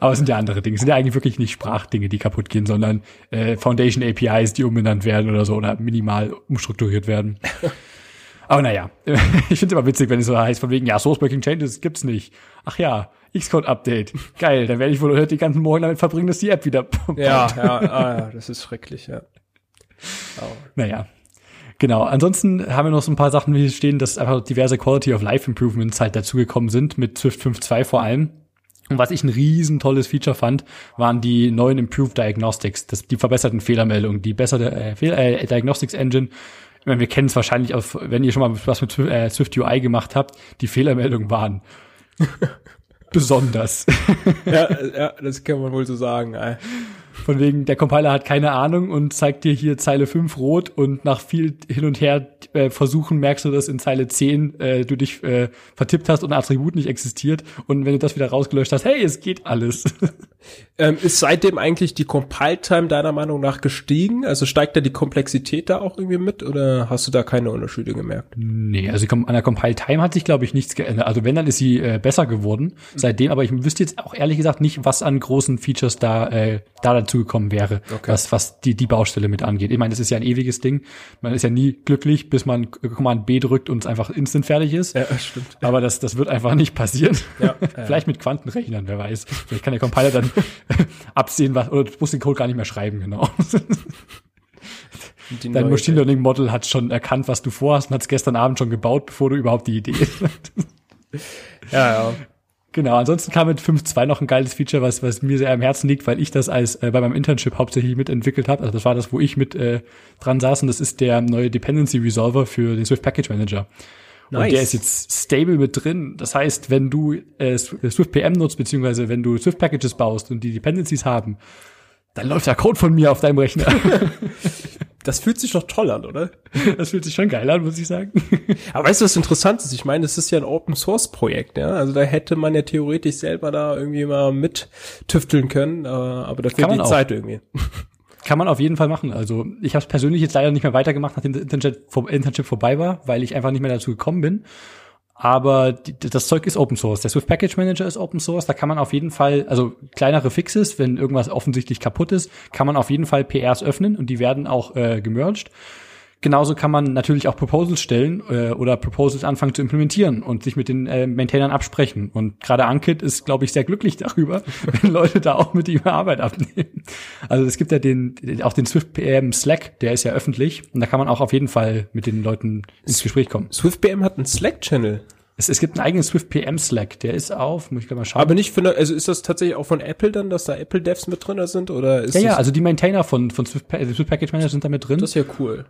Aber es sind ja andere Dinge. Es sind ja eigentlich wirklich nicht Sprachdinge, die kaputt gehen, sondern äh, Foundation APIs, die umbenannt werden oder so oder minimal umstrukturiert werden. Aber naja, ich finde es immer witzig, wenn es so heißt, von wegen, ja, Source Breaking Changes gibt's nicht. Ach ja, Xcode Update. Geil, dann werde ich wohl heute die ganzen Morgen damit verbringen, dass die App wieder Ja, ja, ah, ja, das ist schrecklich, ja. Oh. Naja. Genau. Ansonsten haben wir noch so ein paar Sachen, wie stehen, dass einfach diverse Quality of Life Improvements halt dazugekommen sind, mit Swift 5.2 vor allem. Und was ich ein riesen tolles Feature fand, waren die neuen Improved Diagnostics, das, die verbesserten Fehlermeldungen, die bessere äh, äh, Diagnostics Engine. Ich meine, wir kennen es wahrscheinlich, aus, wenn ihr schon mal was mit äh, Swift UI gemacht habt, die Fehlermeldungen waren besonders. ja, ja, das kann man wohl so sagen. Ey. Von wegen, der Compiler hat keine Ahnung und zeigt dir hier Zeile 5 rot und nach viel hin und her äh, versuchen merkst du, dass in Zeile 10 äh, du dich äh, vertippt hast und ein Attribut nicht existiert und wenn du das wieder rausgelöscht hast, hey, es geht alles. Ähm, ist seitdem eigentlich die Compile-Time deiner Meinung nach gestiegen? Also steigt da die Komplexität da auch irgendwie mit oder hast du da keine Unterschiede gemerkt? Nee, also an der Compile-Time hat sich, glaube ich, nichts geändert. Also wenn, dann ist sie äh, besser geworden seitdem, aber ich wüsste jetzt auch ehrlich gesagt nicht, was an großen Features da, äh, da dazu gekommen wäre, okay. was, was die, die Baustelle mit angeht. Ich meine, das ist ja ein ewiges Ding. Man ist ja nie glücklich, bis man Command B drückt und es einfach instant fertig ist. Ja, stimmt. Aber das, das wird einfach nicht passieren. Ja, Vielleicht mit Quantenrechnern, wer weiß. Vielleicht kann der Compiler dann absehen, was, oder du musst den Code gar nicht mehr schreiben, genau. Dein Machine Learning Model hat schon erkannt, was du vorhast und hat es gestern Abend schon gebaut, bevor du überhaupt die Idee Ja, ja. Genau, ansonsten kam mit 5.2 noch ein geiles Feature, was, was mir sehr am Herzen liegt, weil ich das als äh, bei meinem Internship hauptsächlich mitentwickelt habe. Also das war das, wo ich mit äh, dran saß und das ist der neue Dependency Resolver für den Swift Package Manager. Nice. Und der ist jetzt stable mit drin. Das heißt, wenn du äh, Swift PM nutzt, beziehungsweise wenn du Swift Packages baust und die Dependencies haben, dann läuft der Code von mir auf deinem Rechner. Das fühlt sich doch toll an, oder? Das fühlt sich schon geil an, muss ich sagen. Aber weißt du, was interessant ist? Ich meine, es ist ja ein Open Source Projekt, ja. Also da hätte man ja theoretisch selber da irgendwie mal mit tüfteln können, äh, aber da fehlt die auch. Zeit irgendwie. Kann man auf jeden Fall machen. Also ich habe es persönlich jetzt leider nicht mehr weitergemacht, nachdem das Internship, vorbei war, weil ich einfach nicht mehr dazu gekommen bin. Aber die, das Zeug ist Open Source. Der Swift Package Manager ist Open Source. Da kann man auf jeden Fall, also kleinere Fixes, wenn irgendwas offensichtlich kaputt ist, kann man auf jeden Fall PRs öffnen und die werden auch äh, gemerged. Genauso kann man natürlich auch Proposals stellen äh, oder Proposals anfangen zu implementieren und sich mit den äh, Maintainern absprechen. Und gerade Ankit ist, glaube ich, sehr glücklich darüber, wenn Leute da auch mit ihm Arbeit abnehmen. Also es gibt ja den auch den Swift PM Slack, der ist ja öffentlich und da kann man auch auf jeden Fall mit den Leuten ins Gespräch kommen. Swift PM hat einen Slack-Channel. Es, es gibt einen eigenen Swift PM Slack, der ist auf, muss ich mal schauen. Aber nicht für, also ist das tatsächlich auch von Apple dann, dass da Apple Devs mit drin sind oder ist Ja, ja, also die Maintainer von von Swift, Swift Package Manager sind da mit drin. Das ist ja cool.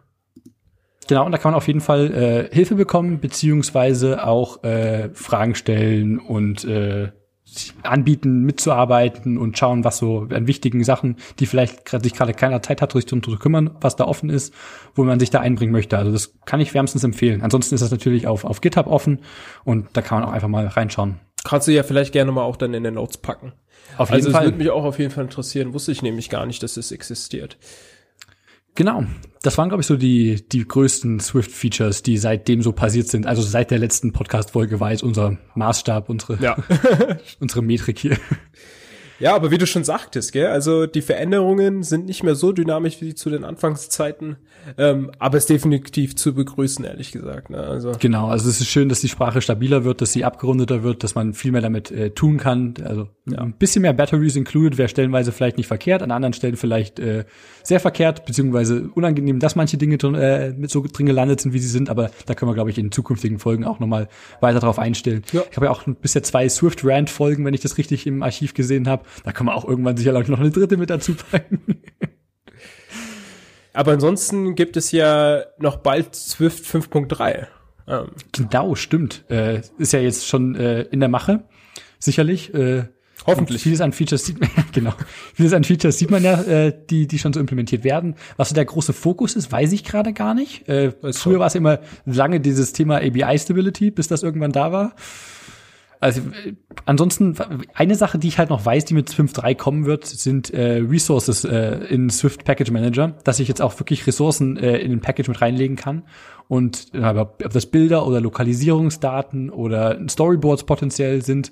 Genau, und da kann man auf jeden Fall äh, Hilfe bekommen, beziehungsweise auch äh, Fragen stellen und äh, anbieten, mitzuarbeiten und schauen, was so an wichtigen Sachen, die vielleicht grad, sich gerade keiner Zeit hat, sich darum zu kümmern, was da offen ist, wo man sich da einbringen möchte. Also das kann ich wärmstens empfehlen. Ansonsten ist das natürlich auf, auf GitHub offen und da kann man auch einfach mal reinschauen. Kannst du ja vielleicht gerne mal auch dann in den Notes packen. Auf jeden also Fall. Also es würde mich auch auf jeden Fall interessieren. Wusste ich nämlich gar nicht, dass es existiert. Genau. Das waren, glaube ich, so die, die größten Swift-Features, die seitdem so passiert sind. Also seit der letzten Podcast-Folge war jetzt unser Maßstab, unsere, ja. unsere Metrik hier. Ja, aber wie du schon sagtest, gell, also die Veränderungen sind nicht mehr so dynamisch wie zu den Anfangszeiten, ähm, aber es ist definitiv zu begrüßen, ehrlich gesagt. Ne? Also genau, also es ist schön, dass die Sprache stabiler wird, dass sie abgerundeter wird, dass man viel mehr damit äh, tun kann. Also ja. ein bisschen mehr Batteries included wäre stellenweise vielleicht nicht verkehrt, an anderen Stellen vielleicht äh, sehr verkehrt, beziehungsweise unangenehm, dass manche Dinge äh, mit so drin gelandet sind, wie sie sind, aber da können wir, glaube ich, in zukünftigen Folgen auch nochmal weiter drauf einstellen. Ja. Ich habe ja auch bisher zwei Swift-Rant-Folgen, wenn ich das richtig im Archiv gesehen habe. Da kann man auch irgendwann sicherlich noch eine dritte mit dazu packen. Aber ansonsten gibt es ja noch bald Swift 5.3. Ähm. Genau, stimmt. Äh, ist ja jetzt schon äh, in der Mache, sicherlich. Äh, Hoffentlich. Vieles an Features sieht man, genau. Vieles an Features sieht man ja, äh, die, die schon so implementiert werden. Was so der große Fokus ist, weiß ich gerade gar nicht. Äh, früher war es immer lange dieses Thema ABI Stability, bis das irgendwann da war. Also ansonsten eine Sache, die ich halt noch weiß, die mit 5.3 kommen wird, sind äh, Resources äh, in Swift Package Manager, dass ich jetzt auch wirklich Ressourcen äh, in den Package mit reinlegen kann. Und äh, ob das Bilder oder Lokalisierungsdaten oder Storyboards potenziell sind,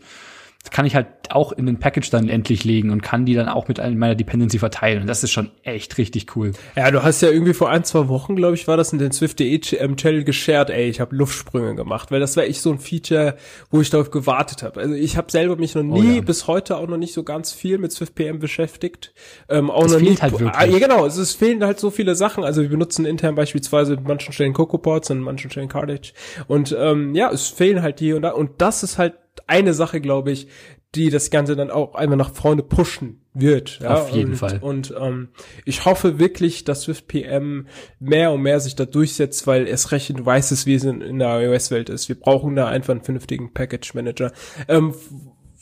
kann ich halt auch in den Package dann endlich legen und kann die dann auch mit meiner Dependency verteilen. Und das ist schon echt richtig cool. Ja, du hast ja irgendwie vor ein, zwei Wochen, glaube ich, war das in den Swift.de Channel geshared, ey, ich habe Luftsprünge gemacht, weil das war echt so ein Feature, wo ich darauf gewartet habe. Also ich habe selber mich noch oh nie, oh ja. bis heute auch noch nicht so ganz viel mit Swift PM beschäftigt. Ähm, auch das noch fehlt nie, halt wirklich. Ah, ja, genau, es, es fehlen halt so viele Sachen. Also wir benutzen intern beispielsweise in manchen Stellen CocoaPods und manchen Stellen Cartage. Und ähm, ja, es fehlen halt die und da. Und das ist halt eine Sache, glaube ich, die das Ganze dann auch einfach nach vorne pushen wird. Ja? Auf jeden und, Fall. Und ähm, ich hoffe wirklich, dass Swift PM mehr und mehr sich da durchsetzt, weil es recht weiß es, wie es in, der iOS-Welt ist. Wir brauchen da einfach einen vernünftigen Package-Manager. Ähm,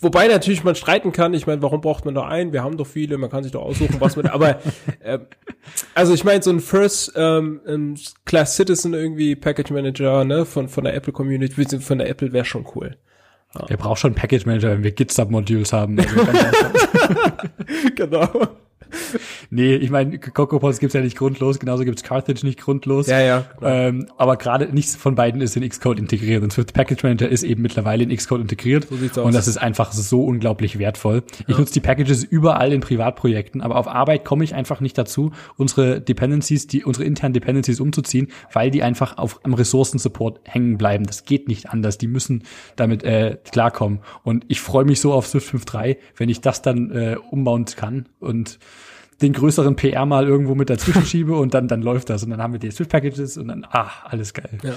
Wobei natürlich man streiten kann, ich meine, warum braucht man da einen? Wir haben doch viele, man kann sich doch aussuchen, was man, aber äh, also ich meine, so ein First ähm, Class Citizen irgendwie Package Manager, ne, von, von der Apple Community, von der Apple wäre schon cool. Ja. Er braucht schon einen Package Manager, wenn wir Git-Submodules haben. Also genau. Nee, ich meine, CocoaPods gibt's ja nicht grundlos, genauso gibt's Carthage nicht grundlos. Ja, ja. Ähm, aber gerade nichts von beiden ist in Xcode integriert. Und Swift Package Manager ist eben mittlerweile in Xcode integriert. So sieht's aus. Und das ist einfach so unglaublich wertvoll. Ich ja. nutze die Packages überall in Privatprojekten, aber auf Arbeit komme ich einfach nicht dazu, unsere Dependencies, die unsere internen Dependencies umzuziehen, weil die einfach auf am Ressourcensupport hängen bleiben. Das geht nicht anders. Die müssen damit äh, klarkommen. Und ich freue mich so auf Swift 5.3, wenn ich das dann äh, umbauen kann und den größeren PR mal irgendwo mit dazwischen schiebe und dann, dann läuft das. Und dann haben wir die Swift-Packages und dann, ah, alles geil. Ja.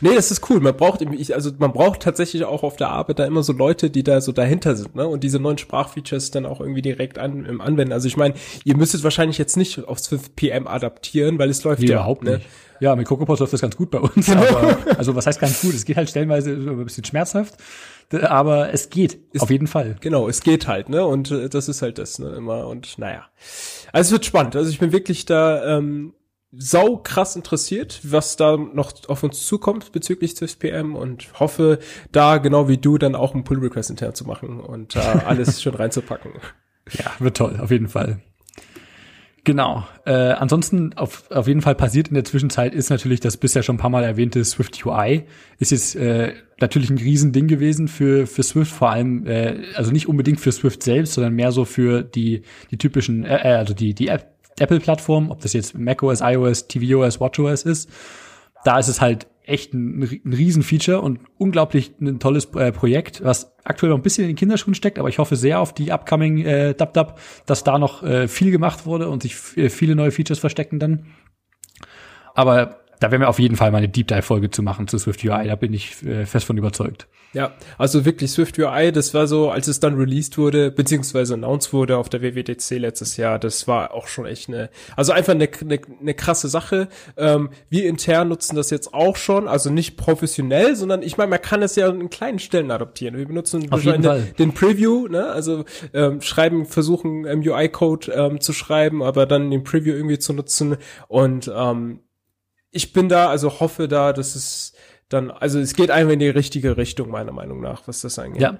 Nee, das ist cool. Man braucht, also man braucht tatsächlich auch auf der Arbeit da immer so Leute, die da so dahinter sind, ne? Und diese neuen Sprachfeatures dann auch irgendwie direkt an, im Anwenden. Also ich meine, ihr müsstet wahrscheinlich jetzt nicht auf Swift PM adaptieren, weil es läuft nee, ja überhaupt ne? nicht. Ja, mit CocoaPods läuft das ganz gut bei uns. Genau. Aber, also was heißt ganz gut? Es geht halt stellenweise ein bisschen schmerzhaft aber es geht, es, auf jeden Fall. Genau, es geht halt, ne? Und äh, das ist halt das, ne, immer. Und naja. Also es wird spannend. Also ich bin wirklich da ähm, sau krass interessiert, was da noch auf uns zukommt bezüglich Swift PM und hoffe, da genau wie du dann auch einen Pull Request intern zu machen und da äh, alles schön reinzupacken. Ja, wird toll, auf jeden Fall. Genau. Äh, ansonsten auf, auf jeden Fall passiert in der Zwischenzeit ist natürlich das bisher schon ein paar Mal erwähnte Swift UI. Ist jetzt äh, natürlich ein Riesending gewesen für, für Swift, vor allem, äh, also nicht unbedingt für Swift selbst, sondern mehr so für die, die typischen, äh, äh also die, die Apple-Plattform, ob das jetzt macOS, iOS, tvOS, watchOS ist. Da ist es halt echt ein, ein Riesenfeature und unglaublich ein tolles äh, Projekt, was aktuell noch ein bisschen in den Kinderschuhen steckt, aber ich hoffe sehr auf die upcoming äh, DubDub, dass da noch äh, viel gemacht wurde und sich äh, viele neue Features verstecken dann. Aber da werden wir auf jeden Fall mal eine Deep Dive Folge zu machen zu Swift UI, da bin ich äh, fest von überzeugt. Ja, also wirklich Swift UI, das war so, als es dann released wurde, beziehungsweise announced wurde auf der WWDC letztes Jahr, das war auch schon echt eine, also einfach eine, eine, eine krasse Sache. Ähm, wir intern nutzen das jetzt auch schon, also nicht professionell, sondern ich meine, man kann es ja in kleinen Stellen adoptieren. Wir benutzen auf jeden Fall. den Preview, ne? also ähm, schreiben, versuchen ähm, UI-Code ähm, zu schreiben, aber dann den Preview irgendwie zu nutzen und ähm, ich bin da, also hoffe da, dass es dann, also es geht einfach in die richtige Richtung, meiner Meinung nach, was das angeht. Ja.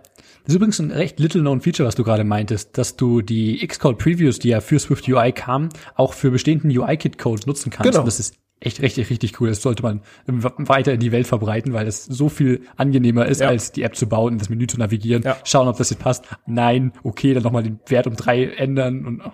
Das ist übrigens ein recht little-known Feature, was du gerade meintest, dass du die Xcode Previews, die ja für Swift UI kamen, auch für bestehenden UI-Kit-Code nutzen kannst. Genau. Und das ist echt richtig, richtig cool. Das sollte man weiter in die Welt verbreiten, weil es so viel angenehmer ist, ja. als die App zu bauen, in das Menü zu navigieren, ja. schauen, ob das jetzt passt. Nein, okay, dann nochmal den Wert um drei ändern und oh.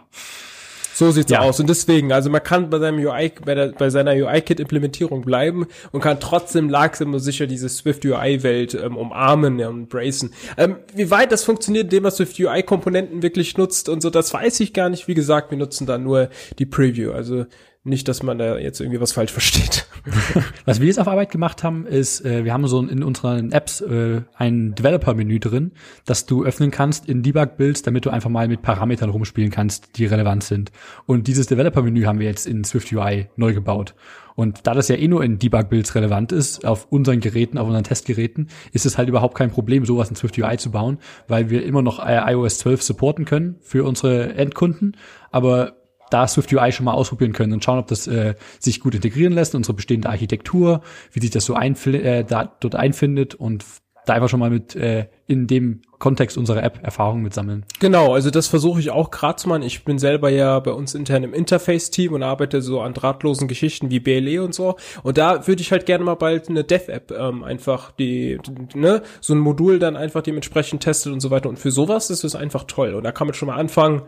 So sieht's ja. aus. Und deswegen, also man kann bei seinem UI, bei, der, bei seiner UI-Kit-Implementierung bleiben und kann trotzdem langsam und sicher diese Swift UI-Welt ähm, umarmen ja, und bracen. Ähm, wie weit das funktioniert, indem man Swift UI-Komponenten wirklich nutzt und so, das weiß ich gar nicht. Wie gesagt, wir nutzen da nur die Preview. Also nicht, dass man da jetzt irgendwie was falsch versteht. was wir jetzt auf Arbeit gemacht haben, ist, äh, wir haben so in unseren Apps äh, ein Developer-Menü drin, das du öffnen kannst in Debug-Builds, damit du einfach mal mit Parametern rumspielen kannst, die relevant sind. Und dieses Developer-Menü haben wir jetzt in Swift UI neu gebaut. Und da das ja eh nur in Debug-Builds relevant ist, auf unseren Geräten, auf unseren Testgeräten, ist es halt überhaupt kein Problem, sowas in Swift UI zu bauen, weil wir immer noch äh, iOS 12 supporten können für unsere Endkunden. Aber da Swift UI schon mal ausprobieren können und schauen, ob das äh, sich gut integrieren lässt, unsere bestehende Architektur, wie sich das so äh, da, dort einfindet und da einfach schon mal mit äh, in dem Kontext unserer App Erfahrungen mitsammeln. Genau, also das versuche ich auch gerade zu machen. Ich bin selber ja bei uns intern im Interface-Team und arbeite so an drahtlosen Geschichten wie BLE und so. Und da würde ich halt gerne mal bald eine Dev-App ähm, einfach die, ne, so ein Modul dann einfach dementsprechend testet und so weiter. Und für sowas ist es einfach toll. Und da kann man schon mal anfangen,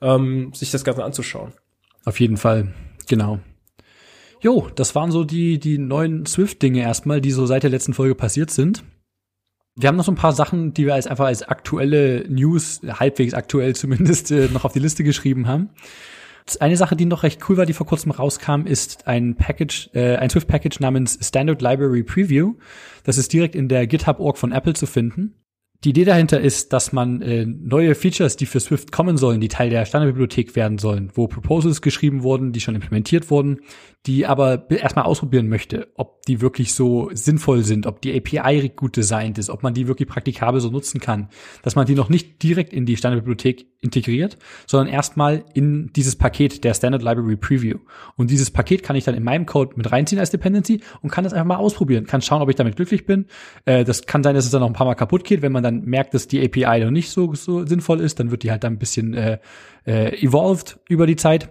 ähm, sich das Ganze anzuschauen. Auf jeden Fall, genau. Jo, das waren so die, die neuen Swift-Dinge erstmal, die so seit der letzten Folge passiert sind. Wir haben noch so ein paar Sachen, die wir als einfach als aktuelle News, halbwegs aktuell zumindest, äh, noch auf die Liste geschrieben haben. Eine Sache, die noch recht cool war, die vor kurzem rauskam, ist ein Package, äh, ein Swift-Package namens Standard Library Preview. Das ist direkt in der GitHub-Org von Apple zu finden. Die Idee dahinter ist, dass man äh, neue Features, die für Swift kommen sollen, die Teil der Standardbibliothek werden sollen, wo Proposals geschrieben wurden, die schon implementiert wurden, die aber erstmal ausprobieren möchte, ob die wirklich so sinnvoll sind, ob die API gut designt ist, ob man die wirklich praktikabel so nutzen kann, dass man die noch nicht direkt in die Standardbibliothek integriert, sondern erstmal in dieses Paket der Standard Library Preview. Und dieses Paket kann ich dann in meinem Code mit reinziehen als Dependency und kann das einfach mal ausprobieren, kann schauen, ob ich damit glücklich bin. Äh, das kann sein, dass es dann noch ein paar Mal kaputt geht, wenn man dann merkt, dass die API noch nicht so, so sinnvoll ist, dann wird die halt dann ein bisschen äh, äh, evolved über die Zeit.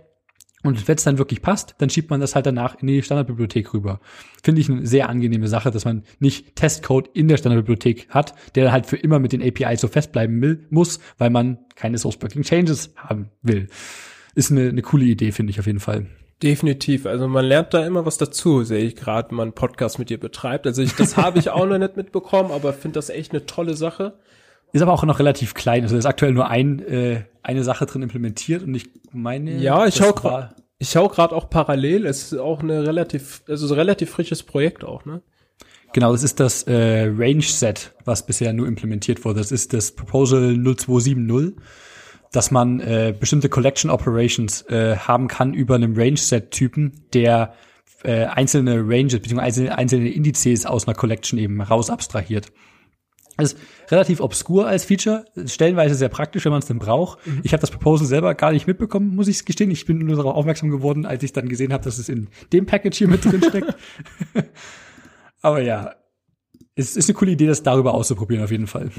Und wenn es dann wirklich passt, dann schiebt man das halt danach in die Standardbibliothek rüber. Finde ich eine sehr angenehme Sache, dass man nicht Testcode in der Standardbibliothek hat, der halt für immer mit den APIs so festbleiben will, muss, weil man keine Source-Breaking Changes haben will. Ist eine, eine coole Idee, finde ich auf jeden Fall. Definitiv. Also man lernt da immer was dazu, sehe ich gerade, wenn man einen Podcast mit dir betreibt. Also ich, das habe ich auch noch nicht mitbekommen, aber finde das echt eine tolle Sache. Ist aber auch noch relativ klein. Also ist aktuell nur ein, äh, eine Sache drin implementiert und ich meine. Ja, ich schau gerade. Ich schau gerade auch parallel. Es ist auch eine relativ, also ein relativ frisches Projekt auch, ne? Genau, das ist das äh, Range Set, was bisher nur implementiert wurde. Das ist das Proposal 0270, dass man äh, bestimmte Collection Operations äh, haben kann über einem Range Set Typen, der äh, einzelne Ranges bzw. einzelne Indizes aus einer Collection eben raus abstrahiert. Das ist relativ obskur als Feature, stellenweise sehr praktisch, wenn man es denn braucht. Mhm. Ich habe das Proposal selber gar nicht mitbekommen, muss ich gestehen. Ich bin nur darauf aufmerksam geworden, als ich dann gesehen habe, dass es in dem Package hier mit drin steckt. Aber ja, es ist eine coole Idee, das darüber auszuprobieren, auf jeden Fall.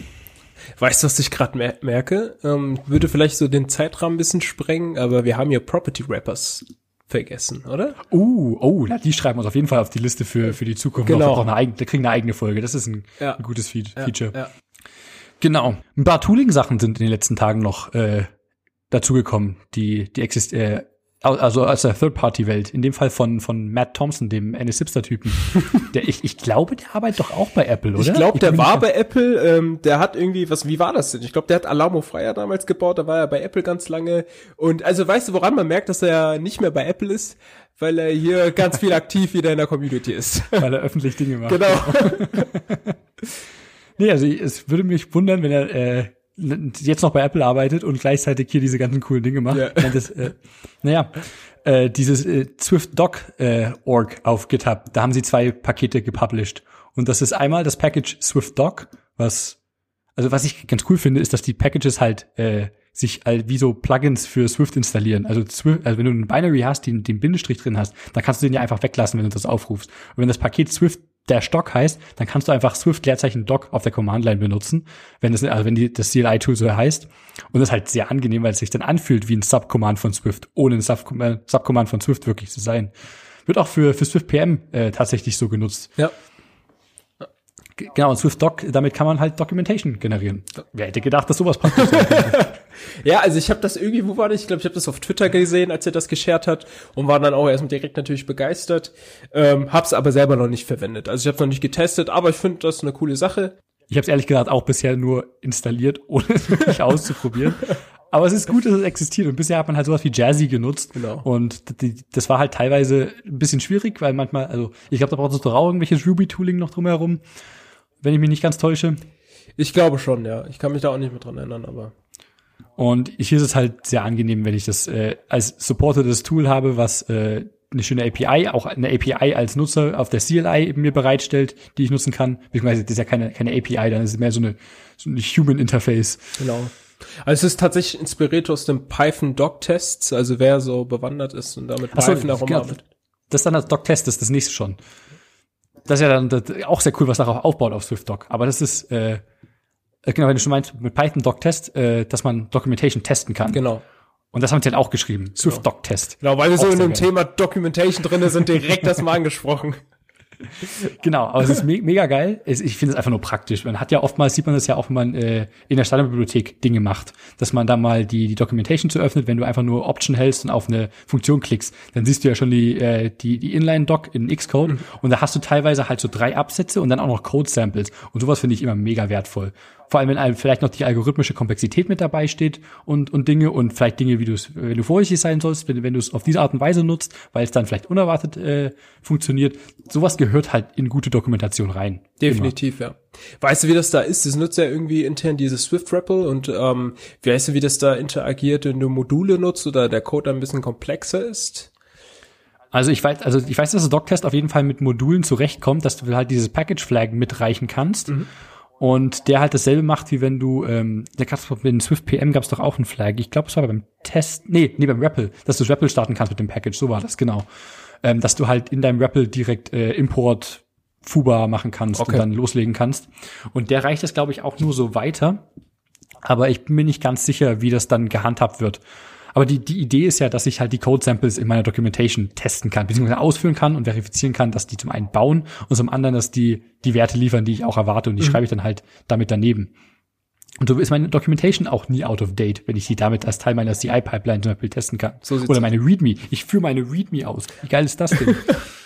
Weißt du, was ich gerade mer merke? Ähm, würde vielleicht so den Zeitrahmen ein bisschen sprengen, aber wir haben ja Property Rappers vergessen, oder? Uh, oh, na, die schreiben uns auf jeden Fall auf die Liste für, für die Zukunft. Genau. Eine eigene, wir kriegen eine eigene Folge. Das ist ein, Ja. ein gutes Fe Ja, Feature. ja. Genau. Ein paar Tooling-Sachen sind in den letzten Tagen noch äh, dazugekommen, die, die exist äh, also aus der Third-Party-Welt. In dem Fall von, von Matt Thompson, dem NSIPster-Typen. der, ich, ich glaube, der arbeitet doch auch bei Apple, oder? Ich glaube, der war bei Apple, ähm, der hat irgendwie, was, wie war das denn? Ich glaube, der hat Alamo Freier damals gebaut, da war er bei Apple ganz lange. Und also weißt du, woran man merkt, dass er nicht mehr bei Apple ist? Weil er hier ganz viel aktiv wieder in der Community ist. weil er öffentlich Dinge macht. genau. Nee, also es würde mich wundern, wenn er äh, jetzt noch bei Apple arbeitet und gleichzeitig hier diese ganzen coolen Dinge macht. Ja. Das, äh, naja, äh, dieses äh, Swift Doc äh, Org auf GitHub, da haben sie zwei Pakete gepublished. Und das ist einmal das Package Swift Doc, was also was ich ganz cool finde, ist, dass die Packages halt äh, sich halt wie so Plugins für Swift installieren. Also, Swift, also wenn du einen Binary hast, den, den Bindestrich drin hast, dann kannst du den ja einfach weglassen, wenn du das aufrufst. Und wenn das Paket Swift der Stock heißt, dann kannst du einfach Swift Leerzeichen Doc auf der Command Line benutzen, wenn das also wenn die, das CLI Tool so heißt. Und das ist halt sehr angenehm, weil es sich dann anfühlt wie ein Subcommand von Swift, ohne ein Subcommand, Subcommand von Swift wirklich zu sein. Wird auch für für Swift PM äh, tatsächlich so genutzt. ja. Genau, und Swift Doc, damit kann man halt Documentation generieren. Wer hätte gedacht, dass sowas praktisch? Ja, also ich habe das irgendwie, wo war das? Ich glaube, ich habe das auf Twitter gesehen, als er das geshared hat und war dann auch erstmal direkt natürlich begeistert. Ähm, hab's aber selber noch nicht verwendet. Also ich habe noch nicht getestet, aber ich finde das eine coole Sache. Ich habe es ehrlich gesagt auch bisher nur installiert, ohne es wirklich auszuprobieren. Aber es ist gut, dass es existiert. Und bisher hat man halt sowas wie Jazzy genutzt. Genau. Und das war halt teilweise ein bisschen schwierig, weil manchmal, also ich glaube, da braucht es doch auch irgendwelches Ruby-Tooling noch drumherum, wenn ich mich nicht ganz täusche. Ich glaube schon, ja. Ich kann mich da auch nicht mehr dran erinnern, aber Und hier ist es halt sehr angenehm, wenn ich das äh, als supportedes Tool habe, was äh, eine schöne API, auch eine API als Nutzer auf der CLI mir bereitstellt, die ich nutzen kann. Beziehungsweise das ist ja keine, keine API, dann ist es mehr so eine, so eine Human Interface. genau. Also es ist tatsächlich inspiriert aus dem Python Doc Tests, also wer so bewandert ist und damit Ach so, Python herum genau. Das ist dann das Doc-Test, das ist das nächste schon. Das ist ja dann das, auch sehr cool, was darauf aufbaut auf SwiftDoc. Aber das ist, äh, äh, genau, wenn du schon meinst, mit Python Doc-Test, äh, dass man Documentation testen kann. Genau. Und das haben sie dann auch geschrieben. SwiftDoc-Test. Genau, weil wir so in dem. Thema Documentation drinne sind, direkt das mal angesprochen. Genau, aber es ist me mega geil. Es, ich finde es einfach nur praktisch. Man hat ja oftmals, sieht man das ja auch, wenn man äh, in der Standardbibliothek Dinge macht, dass man da mal die, die Documentation zu öffnet, wenn du einfach nur Option hältst und auf eine Funktion klickst, dann siehst du ja schon die, äh, die, die Inline-Doc in Xcode und da hast du teilweise halt so drei Absätze und dann auch noch Code-Samples. Und sowas finde ich immer mega wertvoll. Vor allem, wenn einem vielleicht noch die algorithmische Komplexität mit dabei steht und, und Dinge und vielleicht Dinge, wie du es, wenn du vorsichtig sein sollst, wenn, wenn du es auf diese Art und Weise nutzt, weil es dann vielleicht unerwartet äh, funktioniert. Sowas gehört gehört halt in gute Dokumentation rein. Definitiv, Immer. ja. Weißt du, wie das da ist? Das nutzt ja irgendwie intern dieses Swift REPL und ähm, wie weißt du, wie das da interagiert, wenn du Module nutzt oder der Code ein bisschen komplexer ist? Also ich weiß, also ich weiß, dass der Doctest auf jeden Fall mit Modulen zurechtkommt, dass du halt dieses Package Flag mitreichen kannst. Mhm. Und der halt dasselbe macht, wie wenn du, ähm, der gab's mit Swift PM gab's doch auch einen Flag. Ich glaube, es war beim Test, nee, nee, beim REPL, dass du REPL starten kannst mit dem Package. So war das, genau. Ähm, dass du halt in deinem REPL direkt äh, Import Fuba machen kannst okay. und dann loslegen kannst. Und der reicht das, glaube ich, auch nur so weiter. Aber ich bin mir nicht ganz sicher, wie das dann gehandhabt wird. Aber die, die Idee ist ja, dass ich halt die Code-Samples in meiner Documentation testen kann, beziehungsweise ausführen kann und verifizieren kann, dass die zum einen bauen und zum anderen, dass die die Werte liefern, die ich auch erwarte und die mhm. schreibe ich dann halt damit daneben. Und so ist meine Documentation auch nie out of date, wenn ich die damit als Teil meiner CI-Pipeline zum Beispiel testen kann. So Oder meine README. Ich führe meine README aus. Wie geil ist das denn?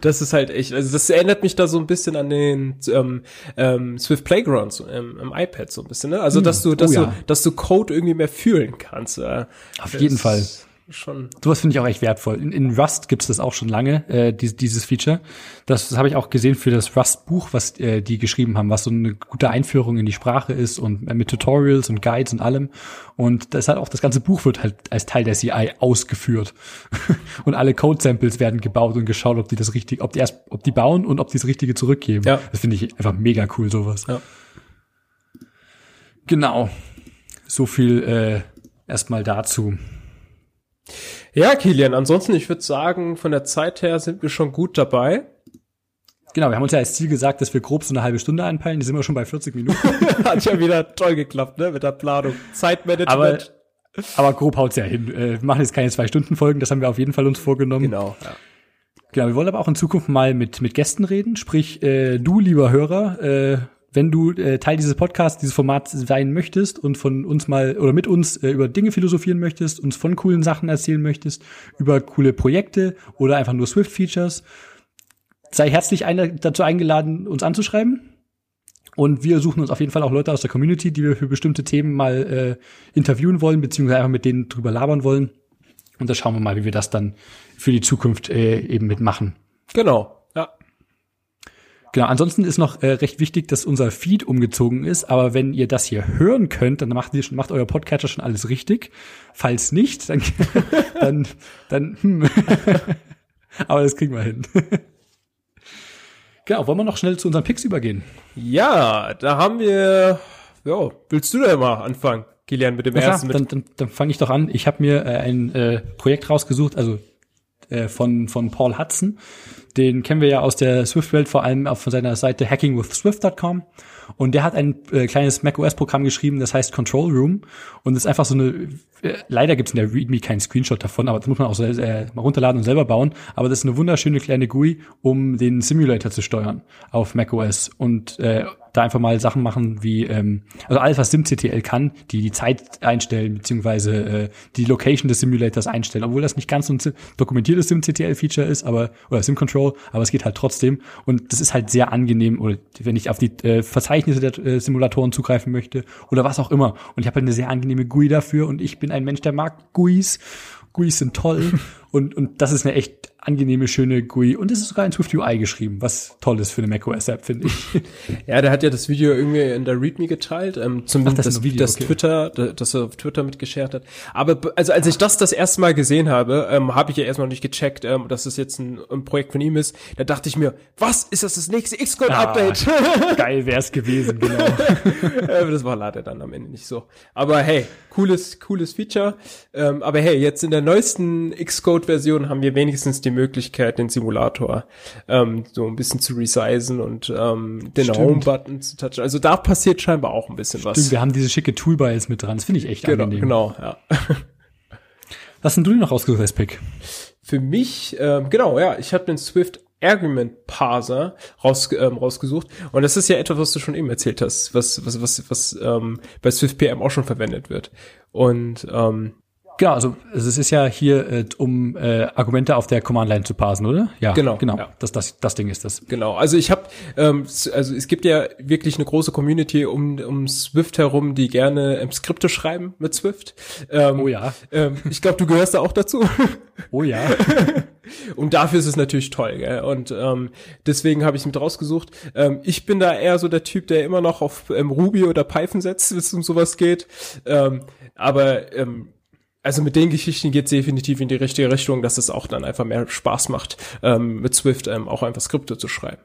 Das ist halt echt, also das erinnert mich da so ein bisschen an den ähm, ähm, Swift Playgrounds ähm, im iPad so ein bisschen, ne? Also dass hm. du, dass oh, ja. du, dass du Code irgendwie mehr fühlen kannst. Äh, Auf jeden Fall schon. Sowas finde ich auch echt wertvoll. In, in Rust gibt's das auch schon lange, äh, dieses, dieses Feature. Das, das habe ich auch gesehen für das Rust-Buch, was äh, die geschrieben haben, was so eine gute Einführung in die Sprache ist und äh, mit Tutorials und Guides und allem. Und das hat auch das ganze Buch wird halt als Teil der CI ausgeführt. und alle Code-Samples werden gebaut und geschaut, ob die das richtig, ob die erst, ob die bauen und ob die das Richtige zurückgeben. Ja. Das finde ich einfach mega cool, sowas. Ja. Genau. So viel äh, erstmal dazu. Ja, Kilian, ansonsten, ich würde sagen, von der Zeit her sind wir schon gut dabei. Genau, wir haben uns ja als Ziel gesagt, dass wir grob so eine halbe Stunde einpeilen. Die sind wir schon bei 40 Minuten. Hat ja wieder toll geklappt, ne, mit der Planung. Zeitmanagement. Aber, aber grob haut's ja hin. Äh, wir machen jetzt keine Zwei-Stunden-Folgen, das haben wir auf jeden Fall uns vorgenommen. Genau, ja. Genau, wir wollen aber auch in Zukunft mal mit, mit Gästen reden. Sprich, äh, du, lieber Hörer, äh, wenn du äh, Teil dieses Podcasts, dieses Formats sein möchtest und von uns mal oder mit uns äh, über Dinge philosophieren möchtest, uns von coolen Sachen erzählen möchtest, über coole Projekte oder einfach nur Swift-Features, sei herzlich ein, dazu eingeladen, uns anzuschreiben. Und wir suchen uns auf jeden Fall auch Leute aus der Community, die wir für bestimmte Themen mal äh, interviewen wollen, beziehungsweise einfach mit denen drüber labern wollen. Und da schauen wir mal, wie wir das dann für die Zukunft äh, eben mitmachen. Genau. Genau, ansonsten ist noch äh, recht wichtig, dass unser Feed umgezogen ist, aber wenn ihr das hier hören könnt, dann macht, ihr, macht euer Podcatcher schon alles richtig. Falls nicht, dann, dann, dann hm. aber das kriegen wir hin. genau, wollen wir noch schnell zu unseren Picks übergehen? Ja, da haben wir, ja, willst du da mal anfangen, Kilian, mit dem Na ersten? Klar, dann dann, dann fange ich doch an. Ich habe mir äh, ein äh, Projekt rausgesucht, also äh, von, von Paul Hudson. Den kennen wir ja aus der Swift-Welt, vor allem auf seiner Seite hackingwithswift.com. Und der hat ein äh, kleines macOS-Programm geschrieben, das heißt Control Room. Und ist einfach so eine, äh, leider gibt's in der README keinen Screenshot davon, aber das muss man auch äh, mal runterladen und selber bauen. Aber das ist eine wunderschöne kleine GUI, um den Simulator zu steuern auf macOS. Und äh, da einfach mal Sachen machen wie, ähm, also alles, was SimCTL kann, die die Zeit einstellen, beziehungsweise äh, die Location des Simulators einstellen, obwohl das nicht ganz so ein dokumentiertes SimCTL-Feature ist, aber, oder SimControl, aber es geht halt trotzdem. Und das ist halt sehr angenehm, oder wenn ich auf die äh, Verzeichnisse der äh, Simulatoren zugreifen möchte oder was auch immer. Und ich habe halt eine sehr angenehme GUI dafür und ich bin ein Mensch, der mag GUIs. GUIs sind toll und, und das ist eine echt angenehme, schöne GUI. Und es ist sogar in Swift UI geschrieben, was toll ist für eine macOS-App, finde ich. ja, der hat ja das Video irgendwie in der README geteilt, ähm, zumindest Ach, das, das, Video, das okay. Twitter, das er auf Twitter mitgeshared hat. Aber also als ich das das erste Mal gesehen habe, ähm, habe ich ja erstmal nicht gecheckt, ähm, dass es jetzt ein, ein, Projekt von ihm ist. Da dachte ich mir, was ist das das nächste Xcode-Update? Ah, geil wär's gewesen, genau. das war leider dann am Ende nicht so. Aber hey, cooles, cooles Feature. Ähm, aber hey, jetzt in der neuesten Xcode-Version haben wir wenigstens die Möglichkeit, den Simulator ähm, so ein bisschen zu resizen und ähm, den Home-Button zu touchen. Also da passiert scheinbar auch ein bisschen Stimmt, was. wir haben diese schicke Toolbar jetzt mit dran. Das finde ich echt genau, angenehm. Genau, ja. Was sind du denn noch rausgesucht als Pick? Für mich, ähm, genau, ja, ich habe den Swift Argument Parser raus, ähm, rausgesucht. Und das ist ja etwas, was du schon eben erzählt hast, was, was, was, was ähm, bei SwiftPM auch schon verwendet wird. Und ähm, Genau, also es ist ja hier, äh, um äh, Argumente auf der Command-Line zu parsen, oder? Ja, genau. Genau, ja. Das, das, das Ding ist das. Genau, also ich habe, ähm, also es gibt ja wirklich eine große Community um, um Swift herum, die gerne ähm, Skripte schreiben mit Swift. Ähm, oh ja. Ähm, ich glaube, du gehörst da auch dazu. Oh ja. Und dafür ist es natürlich toll, gell? Und ähm, deswegen habe ich mit rausgesucht. Ähm, ich bin da eher so der Typ, der immer noch auf ähm, Ruby oder Python setzt, wenn es um sowas geht. Ähm, aber ähm, also mit den Geschichten geht es definitiv in die richtige Richtung, dass es auch dann einfach mehr Spaß macht, ähm, mit Swift ähm, auch einfach Skripte zu schreiben.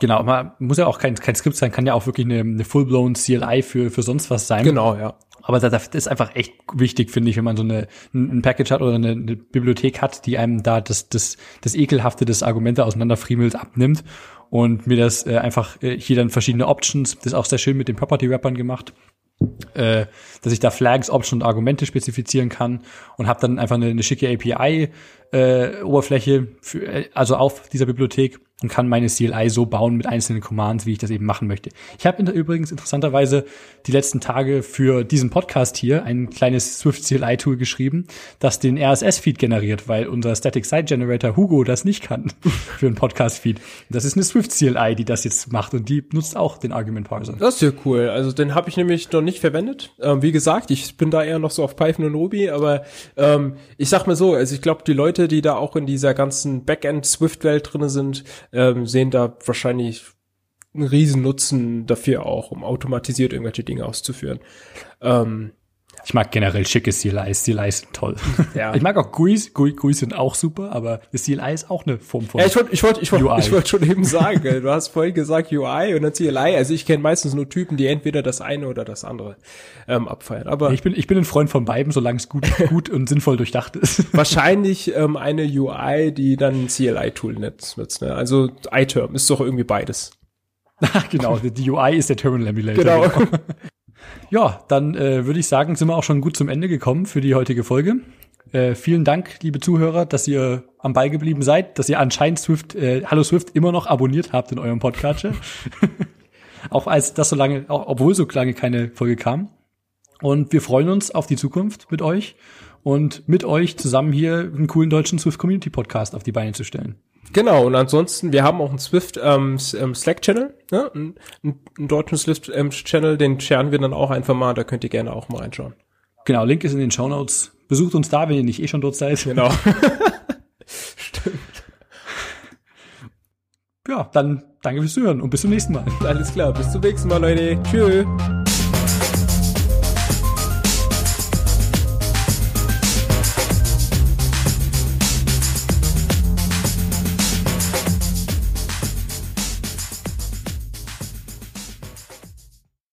Genau, man muss ja auch kein, kein Skript sein, kann ja auch wirklich eine, eine full-blown CLI für, für sonst was sein. Genau, ja. Aber das ist einfach echt wichtig, finde ich, wenn man so eine, ein Package hat oder eine, eine Bibliothek hat, die einem da das, das, das Ekelhafte des Argumente auseinanderfriemelt abnimmt und mir das äh, einfach äh, hier dann verschiedene Options, das ist auch sehr schön mit den Property-Wrappern gemacht, äh, dass ich da Flags, Options und Argumente spezifizieren kann und habe dann einfach eine, eine schicke API äh, Oberfläche für, äh, also auf dieser Bibliothek und kann meine CLI so bauen mit einzelnen Commands, wie ich das eben machen möchte. Ich habe übrigens interessanterweise die letzten Tage für diesen Podcast hier ein kleines Swift CLI Tool geschrieben, das den RSS Feed generiert, weil unser Static Site Generator Hugo das nicht kann für einen Podcast Feed. Das ist eine Swift CLI, die das jetzt macht und die nutzt auch den Argument Parser. Das ist ja cool. Also den habe ich nämlich noch nicht verwendet. Ähm, wie gesagt, ich bin da eher noch so auf Python und Ruby, aber ähm, ich sag mal so, also ich glaube, die Leute, die da auch in dieser ganzen Backend Swift Welt drinne sind, ähm, sehen da wahrscheinlich einen riesen Nutzen dafür auch, um automatisiert irgendwelche Dinge auszuführen. Ähm, ich mag generell schicke CLIs. CLIs sind toll. Ja. Ich mag auch GUIs. GUIs sind auch super, aber das CLI ist auch eine Form von ja, ich wollte ich wollte ich wollte ich wollte schon eben sagen, du hast vorhin gesagt UI und dann CLI. Also ich kenne meistens nur Typen, die entweder das eine oder das andere ähm, abfeiern. Aber ich bin ich bin ein Freund von beiden, solange es gut gut und sinnvoll durchdacht ist. Wahrscheinlich ähm, eine UI, die dann ein CLI-Tool nutzt. Ne? Also iTerm ist doch irgendwie beides. genau, die UI ist der Terminal Emulator. Genau. genau. Ja, dann äh, würde ich sagen, sind wir auch schon gut zum Ende gekommen für die heutige Folge. Äh, vielen Dank, liebe Zuhörer, dass ihr am Ball geblieben seid, dass ihr anscheinend Swift, äh, Hallo Swift immer noch abonniert habt in eurem Podcast. auch als das so lange, auch, obwohl so lange keine Folge kam. Und wir freuen uns auf die Zukunft mit euch und mit euch zusammen hier einen coolen deutschen Swift Community Podcast auf die Beine zu stellen. Genau, und ansonsten, wir haben auch einen Swift ähm, ähm Slack-Channel, ne? einen, einen deutschen Swift-Channel, den scheren wir dann auch einfach mal, da könnt ihr gerne auch mal reinschauen. Genau, Link ist in den Show Notes. Besucht uns da, wenn ihr nicht eh schon dort seid. Genau. Stimmt. Ja, dann danke fürs Zuhören und bis zum nächsten Mal. Alles klar, bis zum nächsten Mal, Leute. Tschüss.